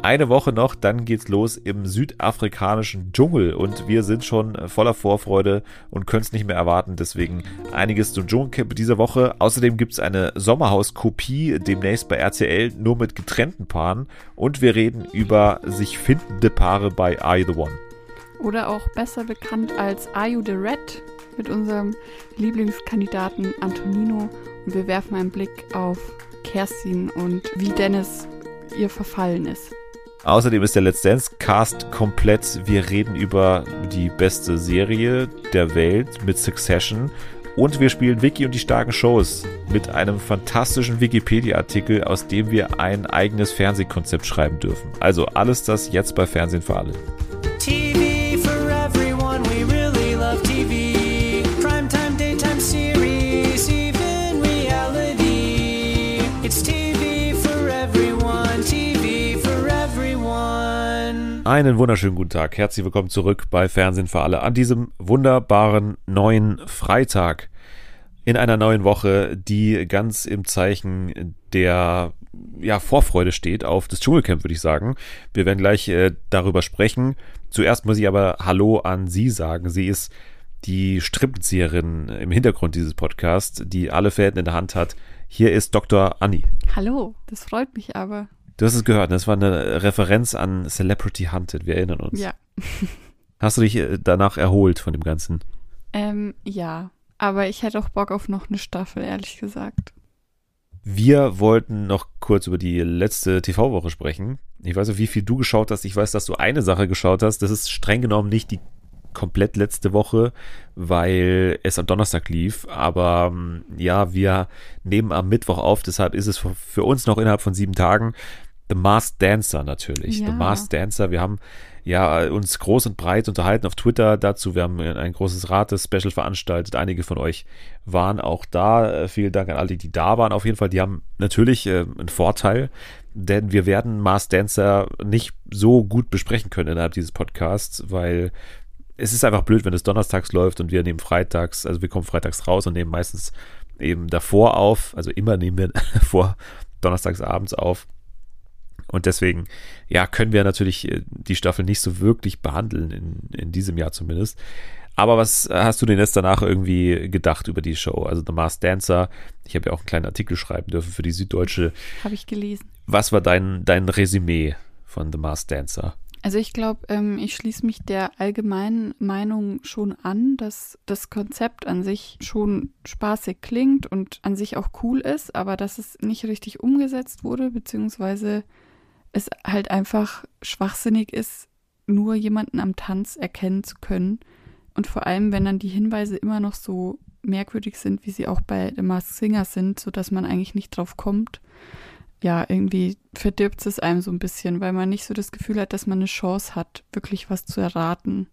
Eine Woche noch, dann geht's los im südafrikanischen Dschungel und wir sind schon voller Vorfreude und können es nicht mehr erwarten. Deswegen einiges zum Dschungelcamp dieser Woche. Außerdem gibt's eine Sommerhauskopie demnächst bei RCL nur mit getrennten Paaren und wir reden über sich findende Paare bei Are You the One. Oder auch besser bekannt als Are You the Red mit unserem Lieblingskandidaten Antonino und wir werfen einen Blick auf Kerstin und wie Dennis ihr verfallen ist. Außerdem ist der Let's Dance Cast komplett. Wir reden über die beste Serie der Welt mit Succession. Und wir spielen Wiki und die starken Shows mit einem fantastischen Wikipedia-Artikel, aus dem wir ein eigenes Fernsehkonzept schreiben dürfen. Also alles das jetzt bei Fernsehen für alle. TV Einen wunderschönen guten Tag. Herzlich willkommen zurück bei Fernsehen für alle an diesem wunderbaren neuen Freitag in einer neuen Woche, die ganz im Zeichen der ja, Vorfreude steht auf das Dschungelcamp, würde ich sagen. Wir werden gleich äh, darüber sprechen. Zuerst muss ich aber Hallo an Sie sagen. Sie ist die Strippenzieherin im Hintergrund dieses Podcasts, die alle Fäden in der Hand hat. Hier ist Dr. Anni. Hallo, das freut mich aber. Du hast es gehört, das war eine Referenz an Celebrity Hunted, wir erinnern uns. Ja. Hast du dich äh, danach erholt von dem Ganzen? Ähm, ja, aber ich hätte auch Bock auf noch eine Staffel, ehrlich gesagt. Wir wollten noch kurz über die letzte TV-Woche sprechen. Ich weiß nicht, wie viel du geschaut hast. Ich weiß, dass du eine Sache geschaut hast. Das ist streng genommen nicht die komplett letzte Woche, weil es am Donnerstag lief. Aber ähm, ja, wir nehmen am Mittwoch auf. Deshalb ist es für uns noch innerhalb von sieben Tagen. The Masked Dancer natürlich. Ja. The Masked Dancer. Wir haben ja uns groß und breit unterhalten auf Twitter dazu. Wir haben ein großes Rates-Special veranstaltet. Einige von euch waren auch da. Äh, vielen Dank an alle, die da waren. Auf jeden Fall, die haben natürlich äh, einen Vorteil, denn wir werden Mars Dancer nicht so gut besprechen können innerhalb dieses Podcasts, weil es ist einfach blöd, wenn es donnerstags läuft und wir nehmen freitags, also wir kommen freitags raus und nehmen meistens eben davor auf, also immer nehmen wir vor donnerstags abends auf. Und deswegen, ja, können wir natürlich äh, die Staffel nicht so wirklich behandeln, in, in diesem Jahr zumindest. Aber was hast du denn jetzt danach irgendwie gedacht über die Show? Also The Masked Dancer, ich habe ja auch einen kleinen Artikel schreiben dürfen für die Süddeutsche. Habe ich gelesen. Was war dein, dein Resümee von The Masked Dancer? Also ich glaube, ähm, ich schließe mich der allgemeinen Meinung schon an, dass das Konzept an sich schon spaßig klingt und an sich auch cool ist, aber dass es nicht richtig umgesetzt wurde, beziehungsweise es halt einfach schwachsinnig ist, nur jemanden am Tanz erkennen zu können. Und vor allem, wenn dann die Hinweise immer noch so merkwürdig sind, wie sie auch bei The Masked Singer sind, sodass man eigentlich nicht drauf kommt. Ja, irgendwie verdirbt es einem so ein bisschen, weil man nicht so das Gefühl hat, dass man eine Chance hat, wirklich was zu erraten.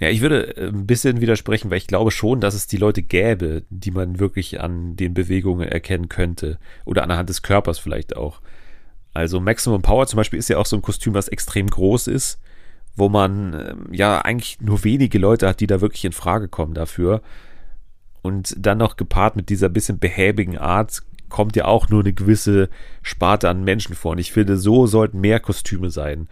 Ja, ich würde äh, ein bisschen widersprechen, weil ich glaube schon, dass es die Leute gäbe, die man wirklich an den Bewegungen erkennen könnte. Oder anhand des Körpers vielleicht auch. Also Maximum Power zum Beispiel ist ja auch so ein Kostüm, was extrem groß ist, wo man ähm, ja eigentlich nur wenige Leute hat, die da wirklich in Frage kommen dafür. Und dann noch gepaart mit dieser bisschen behäbigen Art kommt ja auch nur eine gewisse Sparte an Menschen vor. Und ich finde, so sollten mehr Kostüme sein.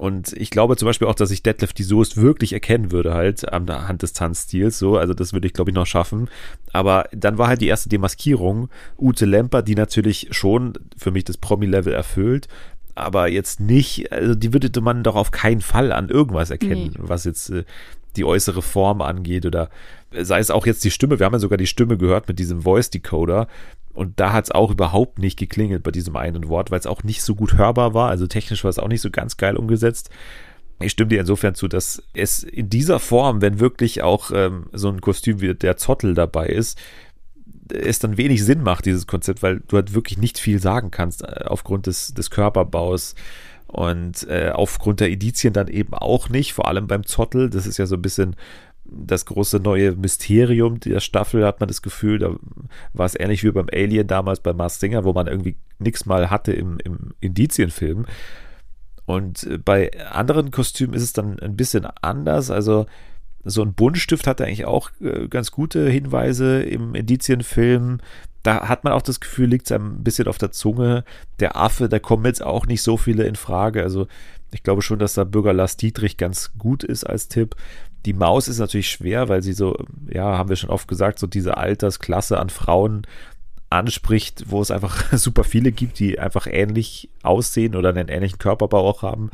Und ich glaube zum Beispiel auch, dass ich Deadlift die Soest wirklich erkennen würde, halt anhand des Tanzstils. So, also das würde ich, glaube ich, noch schaffen. Aber dann war halt die erste Demaskierung Ute Lemper, die natürlich schon für mich das Promi-Level erfüllt. Aber jetzt nicht, also die würde man doch auf keinen Fall an irgendwas erkennen, nee. was jetzt äh, die äußere Form angeht oder sei es auch jetzt die Stimme. Wir haben ja sogar die Stimme gehört mit diesem Voice Decoder. Und da hat es auch überhaupt nicht geklingelt bei diesem einen Wort, weil es auch nicht so gut hörbar war. Also technisch war es auch nicht so ganz geil umgesetzt. Ich stimme dir insofern zu, dass es in dieser Form, wenn wirklich auch ähm, so ein Kostüm wie der Zottel dabei ist, es dann wenig Sinn macht, dieses Konzept, weil du halt wirklich nicht viel sagen kannst äh, aufgrund des, des Körperbaus und äh, aufgrund der Edizien dann eben auch nicht, vor allem beim Zottel. Das ist ja so ein bisschen das große neue Mysterium der Staffel, hat man das Gefühl. Da war es ähnlich wie beim Alien damals bei Mars Singer, wo man irgendwie nichts mal hatte im, im Indizienfilm. Und äh, bei anderen Kostümen ist es dann ein bisschen anders. Also So ein Buntstift hat eigentlich auch äh, ganz gute Hinweise im Indizienfilm. Da hat man auch das Gefühl, liegt es einem ein bisschen auf der Zunge. Der Affe, da kommen jetzt auch nicht so viele in Frage. Also ich glaube schon, dass da Bürger Lars Dietrich ganz gut ist als Tipp. Die Maus ist natürlich schwer, weil sie so, ja, haben wir schon oft gesagt, so diese Altersklasse an Frauen anspricht, wo es einfach super viele gibt, die einfach ähnlich aussehen oder einen ähnlichen Körperbau auch haben.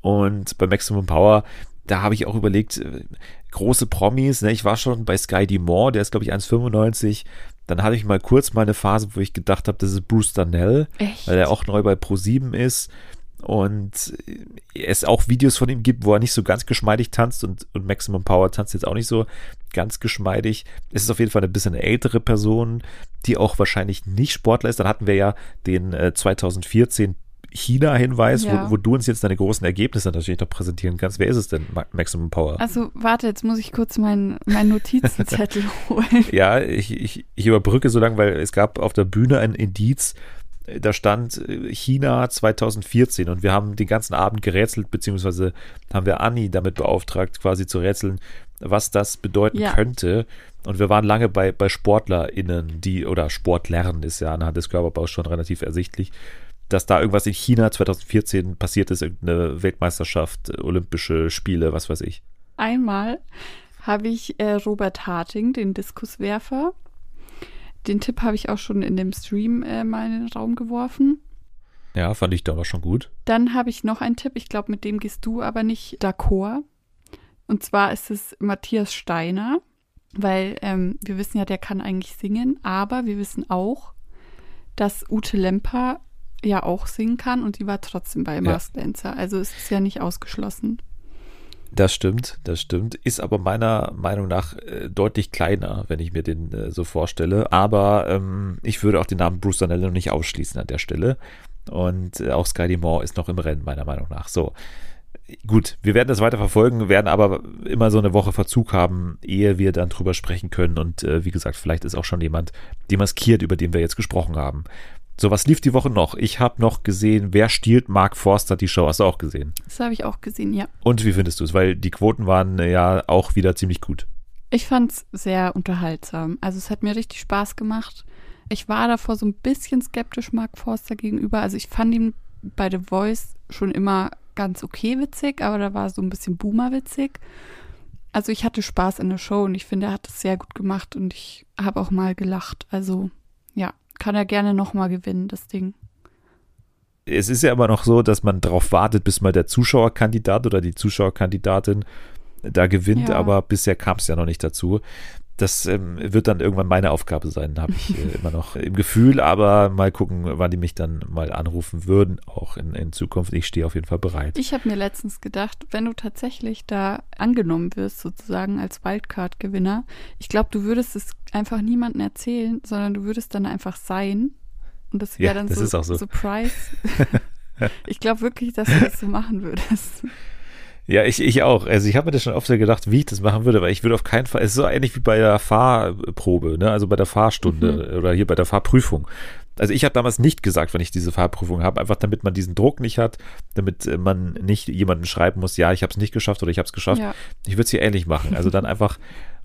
Und bei Maximum Power, da habe ich auch überlegt, äh, große Promis, ne? ich war schon bei Sky Dumont, der ist glaube ich 1,95. Dann hatte ich mal kurz mal eine Phase, wo ich gedacht habe, das ist Bruce Darnell, Echt? weil er auch neu bei Pro7 ist und es auch Videos von ihm gibt, wo er nicht so ganz geschmeidig tanzt und, und Maximum Power tanzt jetzt auch nicht so ganz geschmeidig. Es ist auf jeden Fall eine bisschen ältere Person, die auch wahrscheinlich nicht Sportler ist. Dann hatten wir ja den äh, 2014 China-Hinweis, ja. wo, wo, du uns jetzt deine großen Ergebnisse natürlich noch präsentieren kannst. Wer ist es denn, Maximum Power? Also, warte, jetzt muss ich kurz meinen mein Notizenzettel holen. ja, ich, ich, ich überbrücke so lange, weil es gab auf der Bühne ein Indiz, da stand äh, China 2014 und wir haben den ganzen Abend gerätselt, beziehungsweise haben wir Anni damit beauftragt, quasi zu rätseln, was das bedeuten ja. könnte. Und wir waren lange bei, bei SportlerInnen, die, oder Sportlern ist ja anhand des Körperbaus schon relativ ersichtlich, dass da irgendwas in China 2014 passiert ist, irgendeine Weltmeisterschaft, Olympische Spiele, was weiß ich. Einmal habe ich äh, Robert Harting, den Diskuswerfer, den Tipp habe ich auch schon in dem Stream äh, mal in den Raum geworfen. Ja, fand ich da aber schon gut. Dann habe ich noch einen Tipp, ich glaube, mit dem gehst du aber nicht d'accord. Und zwar ist es Matthias Steiner, weil ähm, wir wissen ja, der kann eigentlich singen, aber wir wissen auch, dass Ute Lemper ja auch singen kann und die war trotzdem bei ja. Dancer. Also es ist ja nicht ausgeschlossen. Das stimmt, das stimmt. Ist aber meiner Meinung nach äh, deutlich kleiner, wenn ich mir den äh, so vorstelle. Aber ähm, ich würde auch den Namen Bruce Danello nicht ausschließen an der Stelle. Und äh, auch Sky Moore ist noch im Rennen, meiner Meinung nach. So. Gut, wir werden das weiter verfolgen, werden aber immer so eine Woche Verzug haben, ehe wir dann drüber sprechen können. Und äh, wie gesagt, vielleicht ist auch schon jemand demaskiert, über den wir jetzt gesprochen haben. So, was lief die Woche noch? Ich habe noch gesehen, wer stiehlt Mark Forster die Show? Hast du auch gesehen? Das habe ich auch gesehen, ja. Und wie findest du es? Weil die Quoten waren äh, ja auch wieder ziemlich gut. Ich fand es sehr unterhaltsam. Also es hat mir richtig Spaß gemacht. Ich war davor so ein bisschen skeptisch Mark Forster gegenüber. Also ich fand ihn bei The Voice schon immer ganz okay witzig, aber da war so ein bisschen Boomer witzig. Also ich hatte Spaß in der Show und ich finde, er hat es sehr gut gemacht und ich habe auch mal gelacht. Also ja, kann er gerne nochmal gewinnen, das Ding. Es ist ja immer noch so, dass man darauf wartet, bis mal der Zuschauerkandidat oder die Zuschauerkandidatin da gewinnt, ja. aber bisher kam es ja noch nicht dazu das ähm, wird dann irgendwann meine Aufgabe sein, habe ich äh, immer noch im Gefühl, aber mal gucken, wann die mich dann mal anrufen würden, auch in, in Zukunft. Ich stehe auf jeden Fall bereit. Ich habe mir letztens gedacht, wenn du tatsächlich da angenommen wirst, sozusagen als Wildcard-Gewinner, ich glaube, du würdest es einfach niemandem erzählen, sondern du würdest dann einfach sein. Und das wäre ja, dann das so so. Surprise. ich glaube wirklich, dass du das so machen würdest. Ja, ich, ich auch. Also ich habe mir das schon oft gedacht, wie ich das machen würde, weil ich würde auf keinen Fall, es ist so ähnlich wie bei der Fahrprobe, ne? also bei der Fahrstunde mhm. oder hier bei der Fahrprüfung. Also ich habe damals nicht gesagt, wenn ich diese Fahrprüfung habe, einfach damit man diesen Druck nicht hat, damit äh, man nicht jemanden schreiben muss, ja, ich habe es nicht geschafft oder ich habe es geschafft. Ja. Ich würde es hier ähnlich machen. Also dann einfach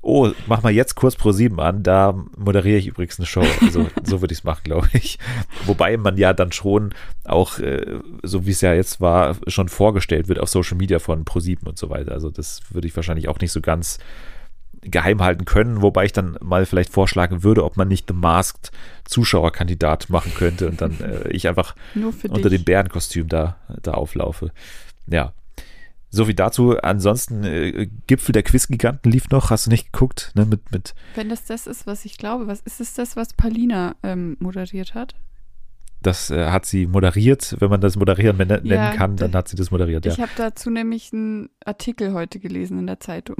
oh, mach mal jetzt kurz Pro 7 an, da moderiere ich übrigens eine Show. Also so würde ich es machen, glaube ich. Wobei man ja dann schon auch, äh, so wie es ja jetzt war, schon vorgestellt wird auf Social Media von Pro 7 und so weiter. Also das würde ich wahrscheinlich auch nicht so ganz geheim halten können, wobei ich dann mal vielleicht vorschlagen würde, ob man nicht The Masked Zuschauerkandidat machen könnte und dann äh, ich einfach unter dem Bärenkostüm da, da auflaufe. Ja, so viel dazu. Ansonsten, äh, Gipfel der Quizgiganten lief noch. Hast du nicht geguckt? Ne, mit, mit Wenn das das ist, was ich glaube, was ist es das, was Palina ähm, moderiert hat? Das äh, hat sie moderiert. Wenn man das moderieren nennen ja, kann, dann hat sie das moderiert. Ich ja. habe dazu nämlich einen Artikel heute gelesen in der Zeitung.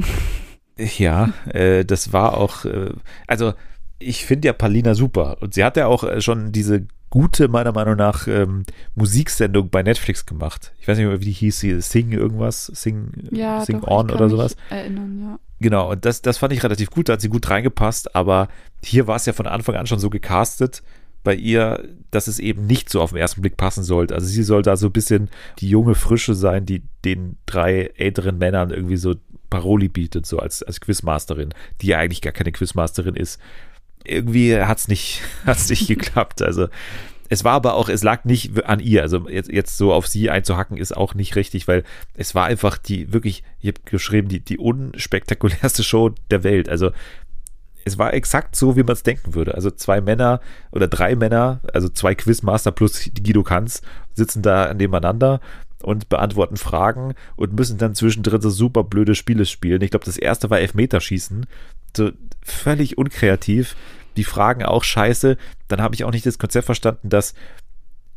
Ja, äh, das war auch, äh, also ich finde ja Palina super. Und sie hat ja auch äh, schon diese gute, meiner Meinung nach, ähm, Musiksendung bei Netflix gemacht. Ich weiß nicht mehr, wie die hieß, sie Sing irgendwas, Sing, ja, Sing doch, On oder sowas. Erinnern, ja. Genau, und das, das fand ich relativ gut, da hat sie gut reingepasst, aber hier war es ja von Anfang an schon so gecastet bei ihr, dass es eben nicht so auf den ersten Blick passen sollte. Also sie soll da so ein bisschen die junge Frische sein, die den drei älteren Männern irgendwie so Paroli bietet, so als, als Quizmasterin, die ja eigentlich gar keine Quizmasterin ist. Irgendwie hat's nicht, hat's nicht geklappt. Also, es war aber auch, es lag nicht an ihr. Also jetzt, jetzt so auf sie einzuhacken ist auch nicht richtig, weil es war einfach die wirklich, ich habe geschrieben, die, die unspektakulärste Show der Welt. Also es war exakt so, wie man es denken würde. Also zwei Männer oder drei Männer, also zwei Quizmaster plus Guido Kanz sitzen da nebeneinander und beantworten Fragen und müssen dann zwischendrin so super blöde Spiele spielen. Ich glaube, das erste war Elfmeterschießen. So völlig unkreativ. Die Fragen auch scheiße. Dann habe ich auch nicht das Konzept verstanden, dass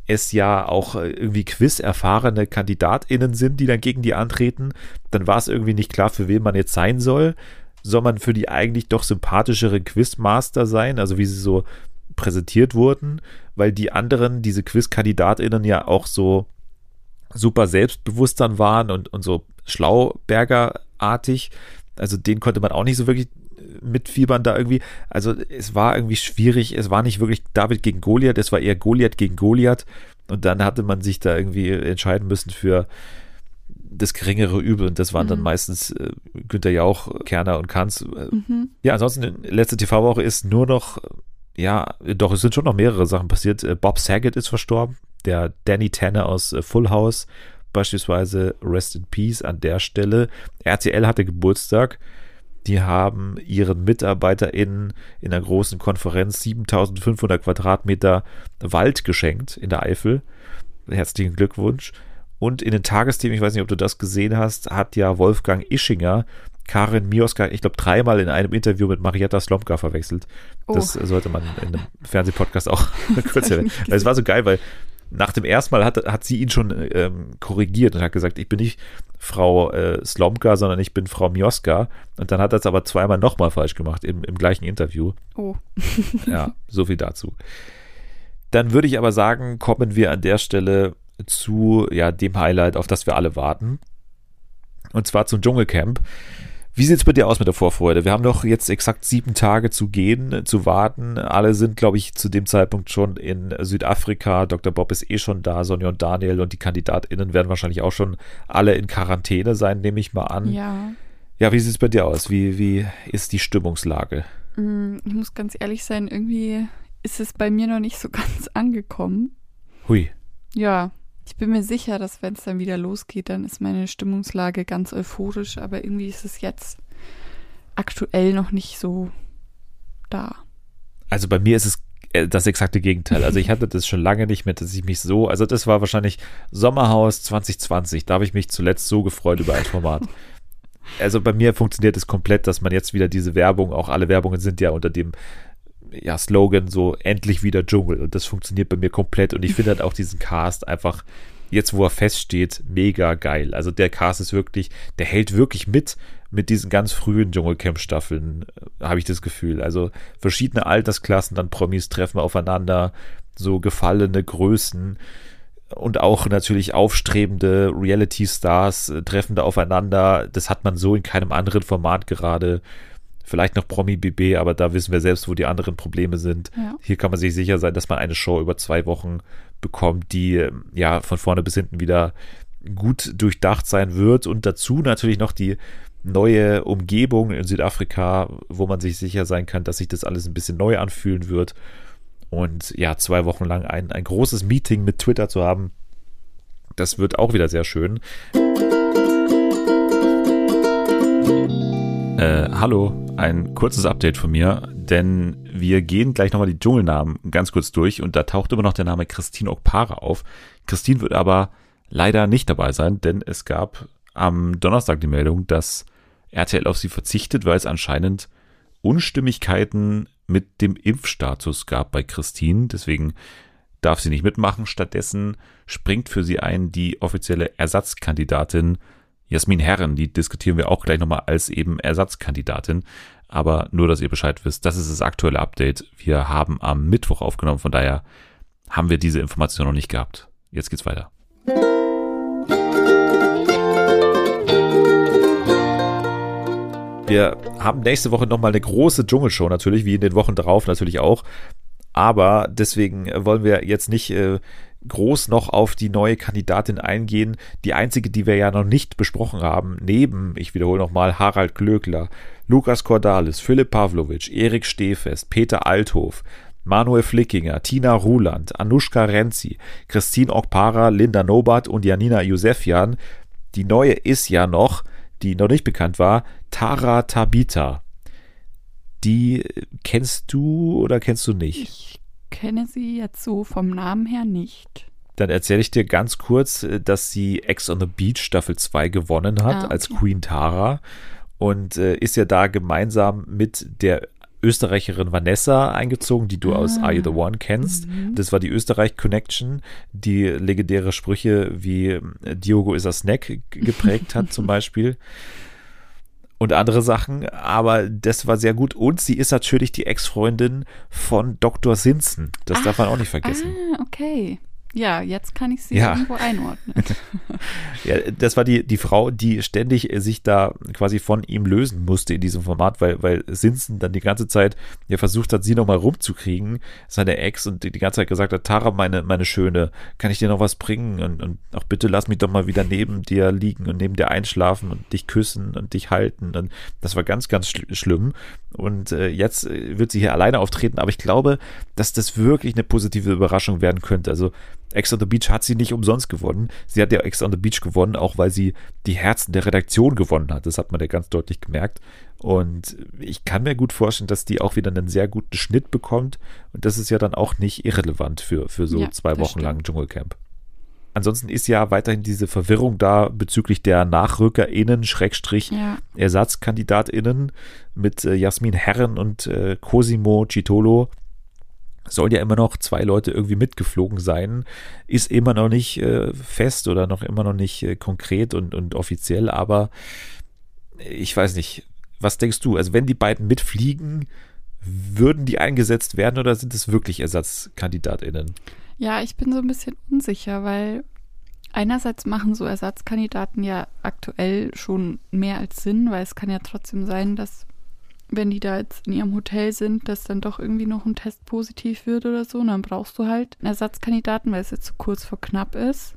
es ja auch irgendwie quiz-erfahrene KandidatInnen sind, die dann gegen die antreten. Dann war es irgendwie nicht klar, für wen man jetzt sein soll soll man für die eigentlich doch sympathischere Quizmaster sein, also wie sie so präsentiert wurden, weil die anderen, diese Quiz-KandidatInnen ja auch so super selbstbewusst dann waren und, und so Schlauberger-artig. Also den konnte man auch nicht so wirklich mitfiebern da irgendwie. Also es war irgendwie schwierig. Es war nicht wirklich David gegen Goliath, es war eher Goliath gegen Goliath. Und dann hatte man sich da irgendwie entscheiden müssen für das geringere Übel und das waren mhm. dann meistens äh, Günther Jauch, Kerner und Kanz. Mhm. Ja, ansonsten letzte TV-Woche ist nur noch, ja, doch, es sind schon noch mehrere Sachen passiert. Äh, Bob Saget ist verstorben, der Danny Tanner aus äh, Full House beispielsweise Rest in Peace an der Stelle. RTL hatte Geburtstag. Die haben ihren MitarbeiterInnen in einer großen Konferenz 7500 Quadratmeter Wald geschenkt in der Eifel. Herzlichen Glückwunsch. Und in den Tagesthemen, ich weiß nicht, ob du das gesehen hast, hat ja Wolfgang Ischinger Karin Mioska, ich glaube, dreimal in einem Interview mit Marietta Slomka verwechselt. Oh. Das sollte man in einem Fernsehpodcast auch kurz erwähnen. Es war so geil, weil nach dem ersten Mal hat, hat sie ihn schon ähm, korrigiert und hat gesagt, ich bin nicht Frau äh, Slomka, sondern ich bin Frau Mioska. Und dann hat er es aber zweimal nochmal falsch gemacht im, im gleichen Interview. Oh. ja, so viel dazu. Dann würde ich aber sagen, kommen wir an der Stelle zu ja, dem Highlight, auf das wir alle warten. Und zwar zum Dschungelcamp. Wie sieht es bei dir aus mit der Vorfreude? Wir haben noch jetzt exakt sieben Tage zu gehen, zu warten. Alle sind, glaube ich, zu dem Zeitpunkt schon in Südafrika. Dr. Bob ist eh schon da, Sonja und Daniel und die KandidatInnen werden wahrscheinlich auch schon alle in Quarantäne sein, nehme ich mal an. Ja. Ja, wie sieht es bei dir aus? Wie, wie ist die Stimmungslage? Mm, ich muss ganz ehrlich sein, irgendwie ist es bei mir noch nicht so ganz angekommen. Hui. Ja, ich bin mir sicher, dass wenn es dann wieder losgeht, dann ist meine Stimmungslage ganz euphorisch, aber irgendwie ist es jetzt aktuell noch nicht so da. Also bei mir ist es äh, das exakte Gegenteil. Also ich hatte das schon lange nicht mehr, dass ich mich so, also das war wahrscheinlich Sommerhaus 2020, da habe ich mich zuletzt so gefreut über ein Format. Also bei mir funktioniert es komplett, dass man jetzt wieder diese Werbung, auch alle Werbungen sind ja unter dem ja, Slogan so endlich wieder Dschungel und das funktioniert bei mir komplett und ich finde halt auch diesen Cast einfach jetzt, wo er feststeht, mega geil. Also der Cast ist wirklich, der hält wirklich mit mit diesen ganz frühen Dschungelcamp-Staffeln, äh, habe ich das Gefühl. Also verschiedene Altersklassen, dann Promis treffen aufeinander, so gefallene Größen und auch natürlich aufstrebende Reality-Stars äh, treffen da aufeinander. Das hat man so in keinem anderen Format gerade vielleicht noch Promi BB, aber da wissen wir selbst, wo die anderen Probleme sind. Ja. Hier kann man sich sicher sein, dass man eine Show über zwei Wochen bekommt, die ähm, ja von vorne bis hinten wieder gut durchdacht sein wird und dazu natürlich noch die neue Umgebung in Südafrika, wo man sich sicher sein kann, dass sich das alles ein bisschen neu anfühlen wird. Und ja, zwei Wochen lang ein, ein großes Meeting mit Twitter zu haben, das wird auch wieder sehr schön. Äh, hallo, ein kurzes Update von mir, denn wir gehen gleich nochmal die Dschungelnamen ganz kurz durch und da taucht immer noch der Name Christine Okpara auf. Christine wird aber leider nicht dabei sein, denn es gab am Donnerstag die Meldung, dass RTL auf sie verzichtet, weil es anscheinend Unstimmigkeiten mit dem Impfstatus gab bei Christine. Deswegen darf sie nicht mitmachen. Stattdessen springt für sie ein die offizielle Ersatzkandidatin Jasmin Herren, die diskutieren wir auch gleich nochmal als eben Ersatzkandidatin. Aber nur, dass ihr Bescheid wisst, das ist das aktuelle Update. Wir haben am Mittwoch aufgenommen, von daher haben wir diese Information noch nicht gehabt. Jetzt geht's weiter. Wir haben nächste Woche nochmal eine große Dschungelshow natürlich, wie in den Wochen darauf natürlich auch. Aber deswegen wollen wir jetzt nicht äh, groß noch auf die neue Kandidatin eingehen. Die einzige, die wir ja noch nicht besprochen haben, neben, ich wiederhole nochmal, Harald Glöckler, Lukas Cordalis, Philipp Pavlovic, Erik Stehfest, Peter Althof, Manuel Flickinger, Tina Ruland, Anushka Renzi, Christine Okpara, Linda Nobat und Janina Josefian. Die neue ist ja noch, die noch nicht bekannt war, Tara Tabita. Die kennst du oder kennst du nicht? Ich kenne sie jetzt so vom Namen her nicht. Dann erzähle ich dir ganz kurz, äh, dass sie Ex on the Beach Staffel 2 gewonnen hat ah, okay. als Queen Tara und äh, ist ja da gemeinsam mit der Österreicherin Vanessa eingezogen, die du ah. aus Are You the One kennst. Mhm. Das war die Österreich-Connection, die legendäre Sprüche wie äh, Diogo is a Snack geprägt hat, zum Beispiel und andere Sachen, aber das war sehr gut. Und sie ist natürlich die Ex-Freundin von Dr. Simpson. Das Ach, darf man auch nicht vergessen. Ah, okay. Ja, jetzt kann ich sie ja. irgendwo einordnen. ja, das war die, die Frau, die ständig sich da quasi von ihm lösen musste in diesem Format, weil, weil Simpson dann die ganze Zeit ja versucht hat, sie nochmal rumzukriegen, seine Ex, und die, die ganze Zeit gesagt hat, Tara, meine, meine Schöne, kann ich dir noch was bringen? Und, und auch bitte lass mich doch mal wieder neben dir liegen und neben dir einschlafen und dich küssen und dich halten. Und das war ganz, ganz schl schlimm. Und äh, jetzt äh, wird sie hier alleine auftreten, aber ich glaube, dass das wirklich eine positive Überraschung werden könnte. Also Ex on the Beach hat sie nicht umsonst gewonnen. Sie hat ja Ex on the Beach gewonnen, auch weil sie die Herzen der Redaktion gewonnen hat. Das hat man ja ganz deutlich gemerkt. Und ich kann mir gut vorstellen, dass die auch wieder einen sehr guten Schnitt bekommt. Und das ist ja dann auch nicht irrelevant für, für so ja, zwei Wochen lang Dschungelcamp. Ansonsten ist ja weiterhin diese Verwirrung da bezüglich der NachrückerInnen, Schrägstrich ja. ErsatzkandidatInnen mit äh, Jasmin Herren und äh, Cosimo Citolo sollen ja immer noch zwei Leute irgendwie mitgeflogen sein, ist immer noch nicht äh, fest oder noch immer noch nicht äh, konkret und, und offiziell, aber ich weiß nicht, was denkst du? Also wenn die beiden mitfliegen, würden die eingesetzt werden oder sind es wirklich ErsatzkandidatInnen? Ja, ich bin so ein bisschen unsicher, weil einerseits machen so Ersatzkandidaten ja aktuell schon mehr als Sinn, weil es kann ja trotzdem sein, dass wenn die da jetzt in ihrem Hotel sind, dass dann doch irgendwie noch ein Test positiv wird oder so. Und dann brauchst du halt einen Ersatzkandidaten, weil es jetzt so kurz vor knapp ist.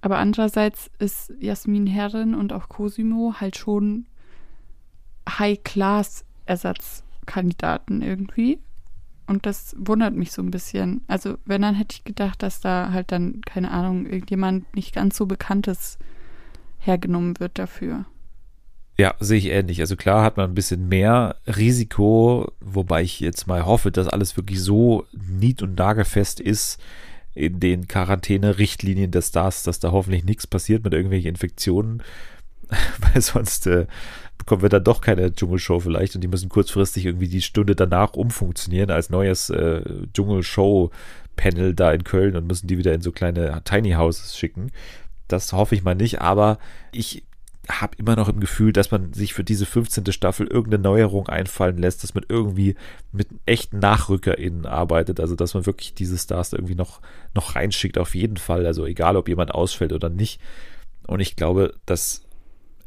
Aber andererseits ist Jasmin Herren und auch Cosimo halt schon High-Class-Ersatzkandidaten irgendwie. Und das wundert mich so ein bisschen. Also, wenn, dann hätte ich gedacht, dass da halt dann, keine Ahnung, irgendjemand nicht ganz so Bekanntes hergenommen wird dafür. Ja, sehe ich ähnlich. Also klar hat man ein bisschen mehr Risiko, wobei ich jetzt mal hoffe, dass alles wirklich so nied- und nagelfest ist in den Quarantäne-Richtlinien des Stars, dass da hoffentlich nichts passiert mit irgendwelchen Infektionen, weil sonst äh, bekommen wir dann doch keine Dschungelshow vielleicht und die müssen kurzfristig irgendwie die Stunde danach umfunktionieren als neues äh, Dschungelshow-Panel da in Köln und müssen die wieder in so kleine Tiny Houses schicken. Das hoffe ich mal nicht, aber ich habe immer noch im Gefühl, dass man sich für diese 15. Staffel irgendeine Neuerung einfallen lässt, dass man irgendwie mit echten NachrückerInnen arbeitet, also dass man wirklich diese Stars irgendwie noch, noch reinschickt, auf jeden Fall, also egal, ob jemand ausfällt oder nicht. Und ich glaube, dass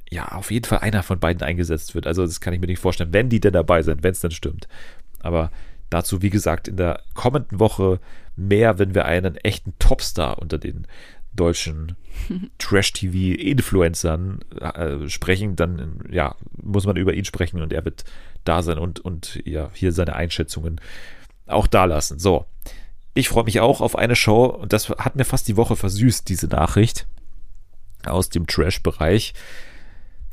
ja auf jeden Fall einer von beiden eingesetzt wird. Also das kann ich mir nicht vorstellen, wenn die denn dabei sind, wenn es denn stimmt. Aber dazu, wie gesagt, in der kommenden Woche mehr, wenn wir einen echten Topstar unter den deutschen Trash-TV-Influencern äh, sprechen, dann ja, muss man über ihn sprechen und er wird da sein und, und ja, hier seine Einschätzungen auch da lassen. So. Ich freue mich auch auf eine Show und das hat mir fast die Woche versüßt, diese Nachricht aus dem Trash-Bereich,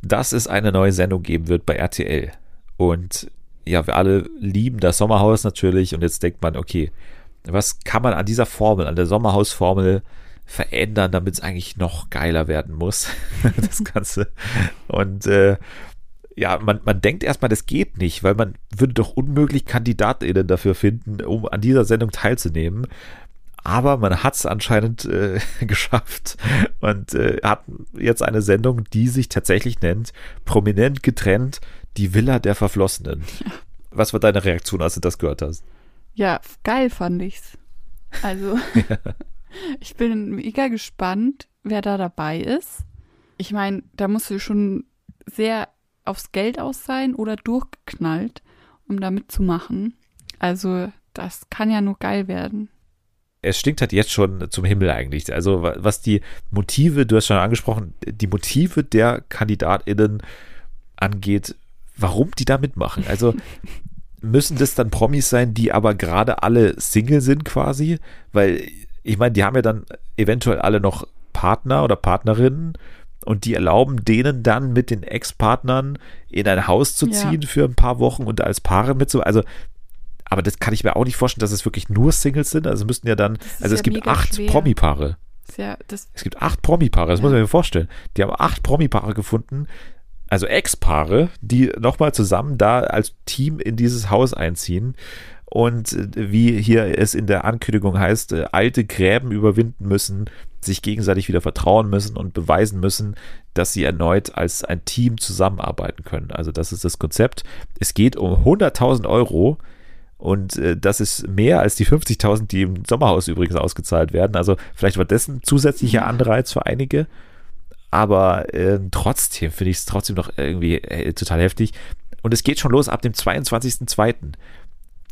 dass es eine neue Sendung geben wird bei RTL. Und ja, wir alle lieben das Sommerhaus natürlich und jetzt denkt man, okay, was kann man an dieser Formel, an der Sommerhausformel verändern, damit es eigentlich noch geiler werden muss, das Ganze. Und äh, ja, man, man denkt erstmal, das geht nicht, weil man würde doch unmöglich KandidatInnen dafür finden, um an dieser Sendung teilzunehmen. Aber man hat es anscheinend äh, geschafft und äh, hat jetzt eine Sendung, die sich tatsächlich nennt, prominent getrennt, die Villa der Verflossenen. Ja. Was war deine Reaktion, als du das gehört hast? Ja, geil fand ich's. Also, ja. Ich bin mega gespannt, wer da dabei ist. Ich meine, da musst du schon sehr aufs Geld aus sein oder durchgeknallt, um da mitzumachen. Also, das kann ja nur geil werden. es stinkt halt jetzt schon zum Himmel eigentlich. Also was die Motive, du hast schon angesprochen, die Motive der KandidatInnen angeht, warum die da mitmachen. Also müssen das dann Promis sein, die aber gerade alle Single sind quasi? Weil ich meine, die haben ja dann eventuell alle noch Partner oder Partnerinnen und die erlauben denen dann mit den Ex-Partnern in ein Haus zu ziehen ja. für ein paar Wochen und als Paare mit so. Also aber das kann ich mir auch nicht vorstellen, dass es wirklich nur Singles sind. Also müssten ja dann, also es ja gibt acht Promi-Paare. Ja, es gibt acht Promi-Paare, das ja. muss man mir vorstellen. Die haben acht Promi-Paare gefunden, also Ex-Paare, die nochmal zusammen da als Team in dieses Haus einziehen und äh, wie hier es in der Ankündigung heißt, äh, alte Gräben überwinden müssen, sich gegenseitig wieder vertrauen müssen und beweisen müssen, dass sie erneut als ein Team zusammenarbeiten können. Also das ist das Konzept. Es geht um 100.000 Euro und äh, das ist mehr als die 50.000, die im Sommerhaus übrigens ausgezahlt werden. Also vielleicht war das ein zusätzlicher Anreiz für einige. Aber äh, trotzdem finde ich es trotzdem noch irgendwie äh, total heftig. Und es geht schon los ab dem 22.02.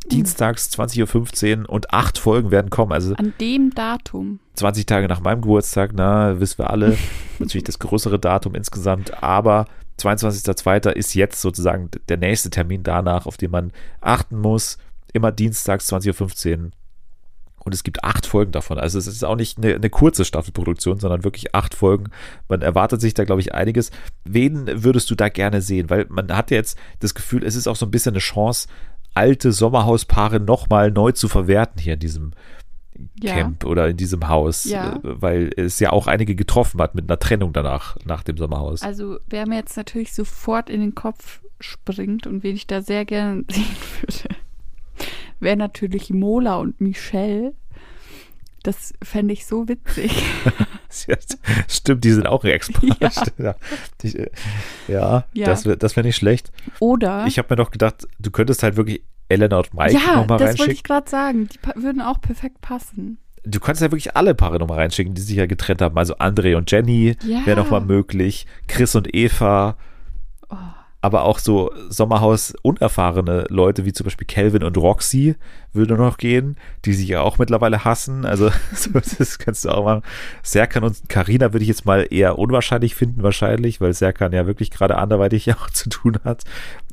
Dienstags 20.15 Uhr und acht Folgen werden kommen. Also An dem Datum. 20 Tage nach meinem Geburtstag, na, wissen wir alle. Natürlich das größere Datum insgesamt, aber 22.02. ist jetzt sozusagen der nächste Termin danach, auf den man achten muss immer dienstags 20.15 Uhr. Und es gibt acht Folgen davon. Also es ist auch nicht eine, eine, kurze Staffelproduktion, sondern wirklich acht Folgen. Man erwartet sich da, glaube ich, einiges. Wen würdest du da gerne sehen? Weil man hat jetzt das Gefühl, es ist auch so ein bisschen eine Chance, alte Sommerhauspaare nochmal neu zu verwerten hier in diesem ja. Camp oder in diesem Haus, ja. Äh, weil es ja auch einige getroffen hat mit einer Trennung danach, nach dem Sommerhaus. Also wer mir jetzt natürlich sofort in den Kopf springt und wen ich da sehr gerne sehen würde, wäre natürlich Mola und Michelle. Das fände ich so witzig. Stimmt, die sind auch Expert. Ja, ja, ja, ja. das, das wäre nicht schlecht. Oder. Ich habe mir doch gedacht, du könntest halt wirklich Elena und Mike ja, nochmal reinschicken. Ja, das wollte ich gerade sagen. Die würden auch perfekt passen. Du kannst ja wirklich alle Paare nochmal reinschicken, die sich ja getrennt haben. Also André und Jenny ja. wäre nochmal möglich. Chris und Eva. Aber auch so Sommerhaus unerfahrene Leute wie zum Beispiel Calvin und Roxy würde noch gehen, die sich ja auch mittlerweile hassen. Also das kannst du auch machen. Serkan und Karina würde ich jetzt mal eher unwahrscheinlich finden wahrscheinlich, weil Serkan ja wirklich gerade anderweitig ja auch zu tun hat.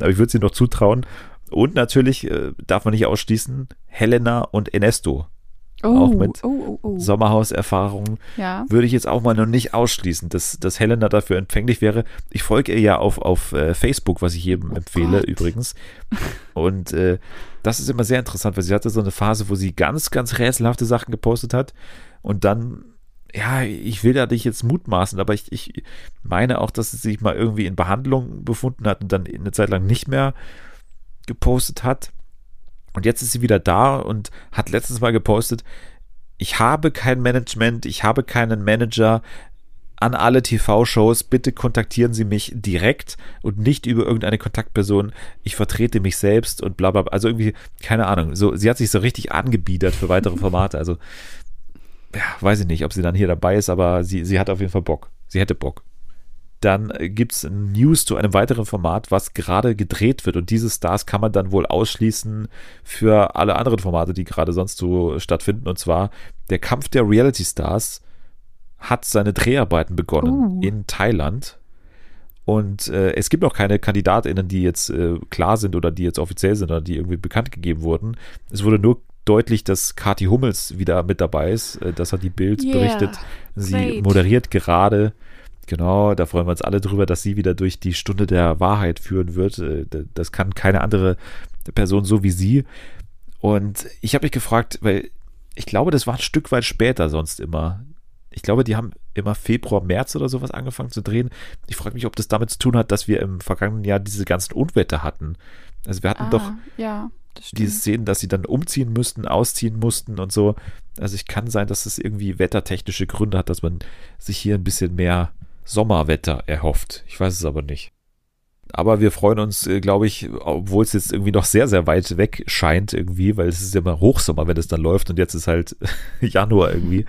Aber ich würde sie noch zutrauen. Und natürlich äh, darf man nicht ausschließen, Helena und Ernesto Oh, auch mit oh, oh, oh. Sommerhauserfahrung, ja. würde ich jetzt auch mal noch nicht ausschließen, dass, dass Helena dafür empfänglich wäre. Ich folge ihr ja auf, auf äh, Facebook, was ich jedem oh empfehle Gott. übrigens. Und äh, das ist immer sehr interessant, weil sie hatte so eine Phase, wo sie ganz, ganz rätselhafte Sachen gepostet hat und dann ja, ich will da nicht jetzt mutmaßen, aber ich, ich meine auch, dass sie sich mal irgendwie in Behandlung befunden hat und dann eine Zeit lang nicht mehr gepostet hat. Und jetzt ist sie wieder da und hat letztens mal gepostet, ich habe kein Management, ich habe keinen Manager an alle TV-Shows, bitte kontaktieren Sie mich direkt und nicht über irgendeine Kontaktperson. Ich vertrete mich selbst und bla bla. bla. Also irgendwie, keine Ahnung. So, sie hat sich so richtig angebiedert für weitere Formate. Also, ja, weiß ich nicht, ob sie dann hier dabei ist, aber sie, sie hat auf jeden Fall Bock. Sie hätte Bock dann gibt es News zu einem weiteren Format, was gerade gedreht wird. Und diese Stars kann man dann wohl ausschließen für alle anderen Formate, die gerade sonst so stattfinden. Und zwar der Kampf der Reality Stars hat seine Dreharbeiten begonnen uh. in Thailand. Und äh, es gibt noch keine KandidatInnen, die jetzt äh, klar sind oder die jetzt offiziell sind oder die irgendwie bekannt gegeben wurden. Es wurde nur deutlich, dass Kati Hummels wieder mit dabei ist. Äh, das hat die Bild yeah, berichtet. Sie great. moderiert gerade Genau, da freuen wir uns alle drüber, dass sie wieder durch die Stunde der Wahrheit führen wird. Äh, das kann keine andere Person so wie sie. Und ich habe mich gefragt, weil ich glaube, das war ein Stück weit später sonst immer. Ich glaube, die haben immer Februar, März oder sowas angefangen zu drehen. Ich frage mich, ob das damit zu tun hat, dass wir im vergangenen Jahr diese ganzen Unwetter hatten. Also wir hatten ah, doch ja, diese Szenen, dass sie dann umziehen müssten, ausziehen mussten und so. Also ich kann sein, dass es irgendwie wettertechnische Gründe hat, dass man sich hier ein bisschen mehr Sommerwetter erhofft. Ich weiß es aber nicht. Aber wir freuen uns, äh, glaube ich, obwohl es jetzt irgendwie noch sehr, sehr weit weg scheint irgendwie, weil es ist ja immer Hochsommer, wenn es dann läuft und jetzt ist halt Januar irgendwie.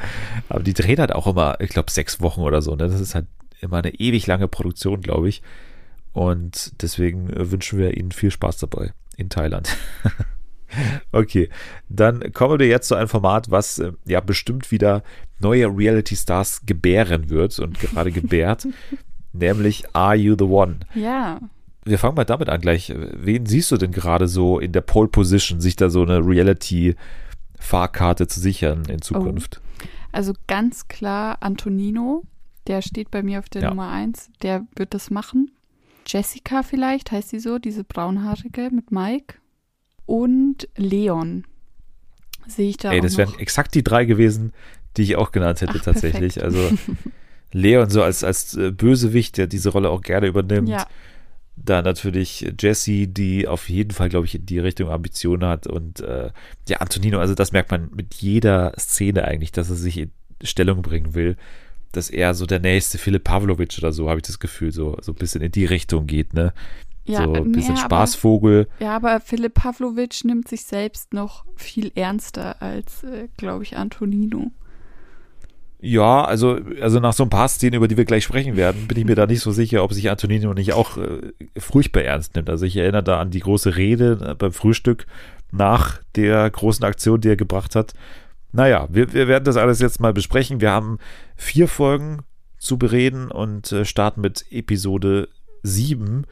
Aber die drehen halt auch immer, ich glaube, sechs Wochen oder so. Ne? Das ist halt immer eine ewig lange Produktion, glaube ich. Und deswegen äh, wünschen wir Ihnen viel Spaß dabei in Thailand. Okay, dann kommen wir jetzt zu einem Format, was äh, ja bestimmt wieder neue Reality Stars gebären wird und gerade gebärt, nämlich Are You the One? Ja. Wir fangen mal damit an gleich. Wen siehst du denn gerade so in der Pole Position, sich da so eine Reality-Fahrkarte zu sichern in Zukunft? Oh. Also ganz klar Antonino, der steht bei mir auf der Ja. Nummer 1, der wird das machen. Jessica vielleicht, heißt sie so, diese braunhaarige mit Mike. Und Leon sehe ich da Ey, auch das wären exakt die drei gewesen, die ich auch genannt hätte Ach, tatsächlich. perfekt. Also Leon so als, als äh, Bösewicht, der diese Rolle auch gerne übernimmt. Ja, Da natürlich Jessie, die auf jeden Fall, glaube ich, in die Richtung Ambitionen hat. Und äh, ja, Antonino, also das merkt man mit jeder Szene eigentlich, dass er sich in Stellung bringen will, dass er so der nächste Philipp Pavlovic oder so, habe ich das Gefühl, so, so ein bisschen in die Richtung geht, ne? ja, so ein bisschen Spaßvogel. Aber, ja, aber Philipp Pavlovic nimmt sich selbst noch viel ernster als, äh, glaube ich, Antonino. Ja, also, also nach so ein paar Szenen, über die wir gleich sprechen werden, bin ich mir da nicht so sicher, ob sich Antonino nicht auch äh, furchtbar ernst nimmt. Also ich erinnere da an die große Rede äh, beim Frühstück nach der großen Aktion, die er gebracht hat. Naja, wir, wir werden das alles jetzt mal besprechen. Wir haben vier Folgen zu bereden und äh, starten mit Episode 7.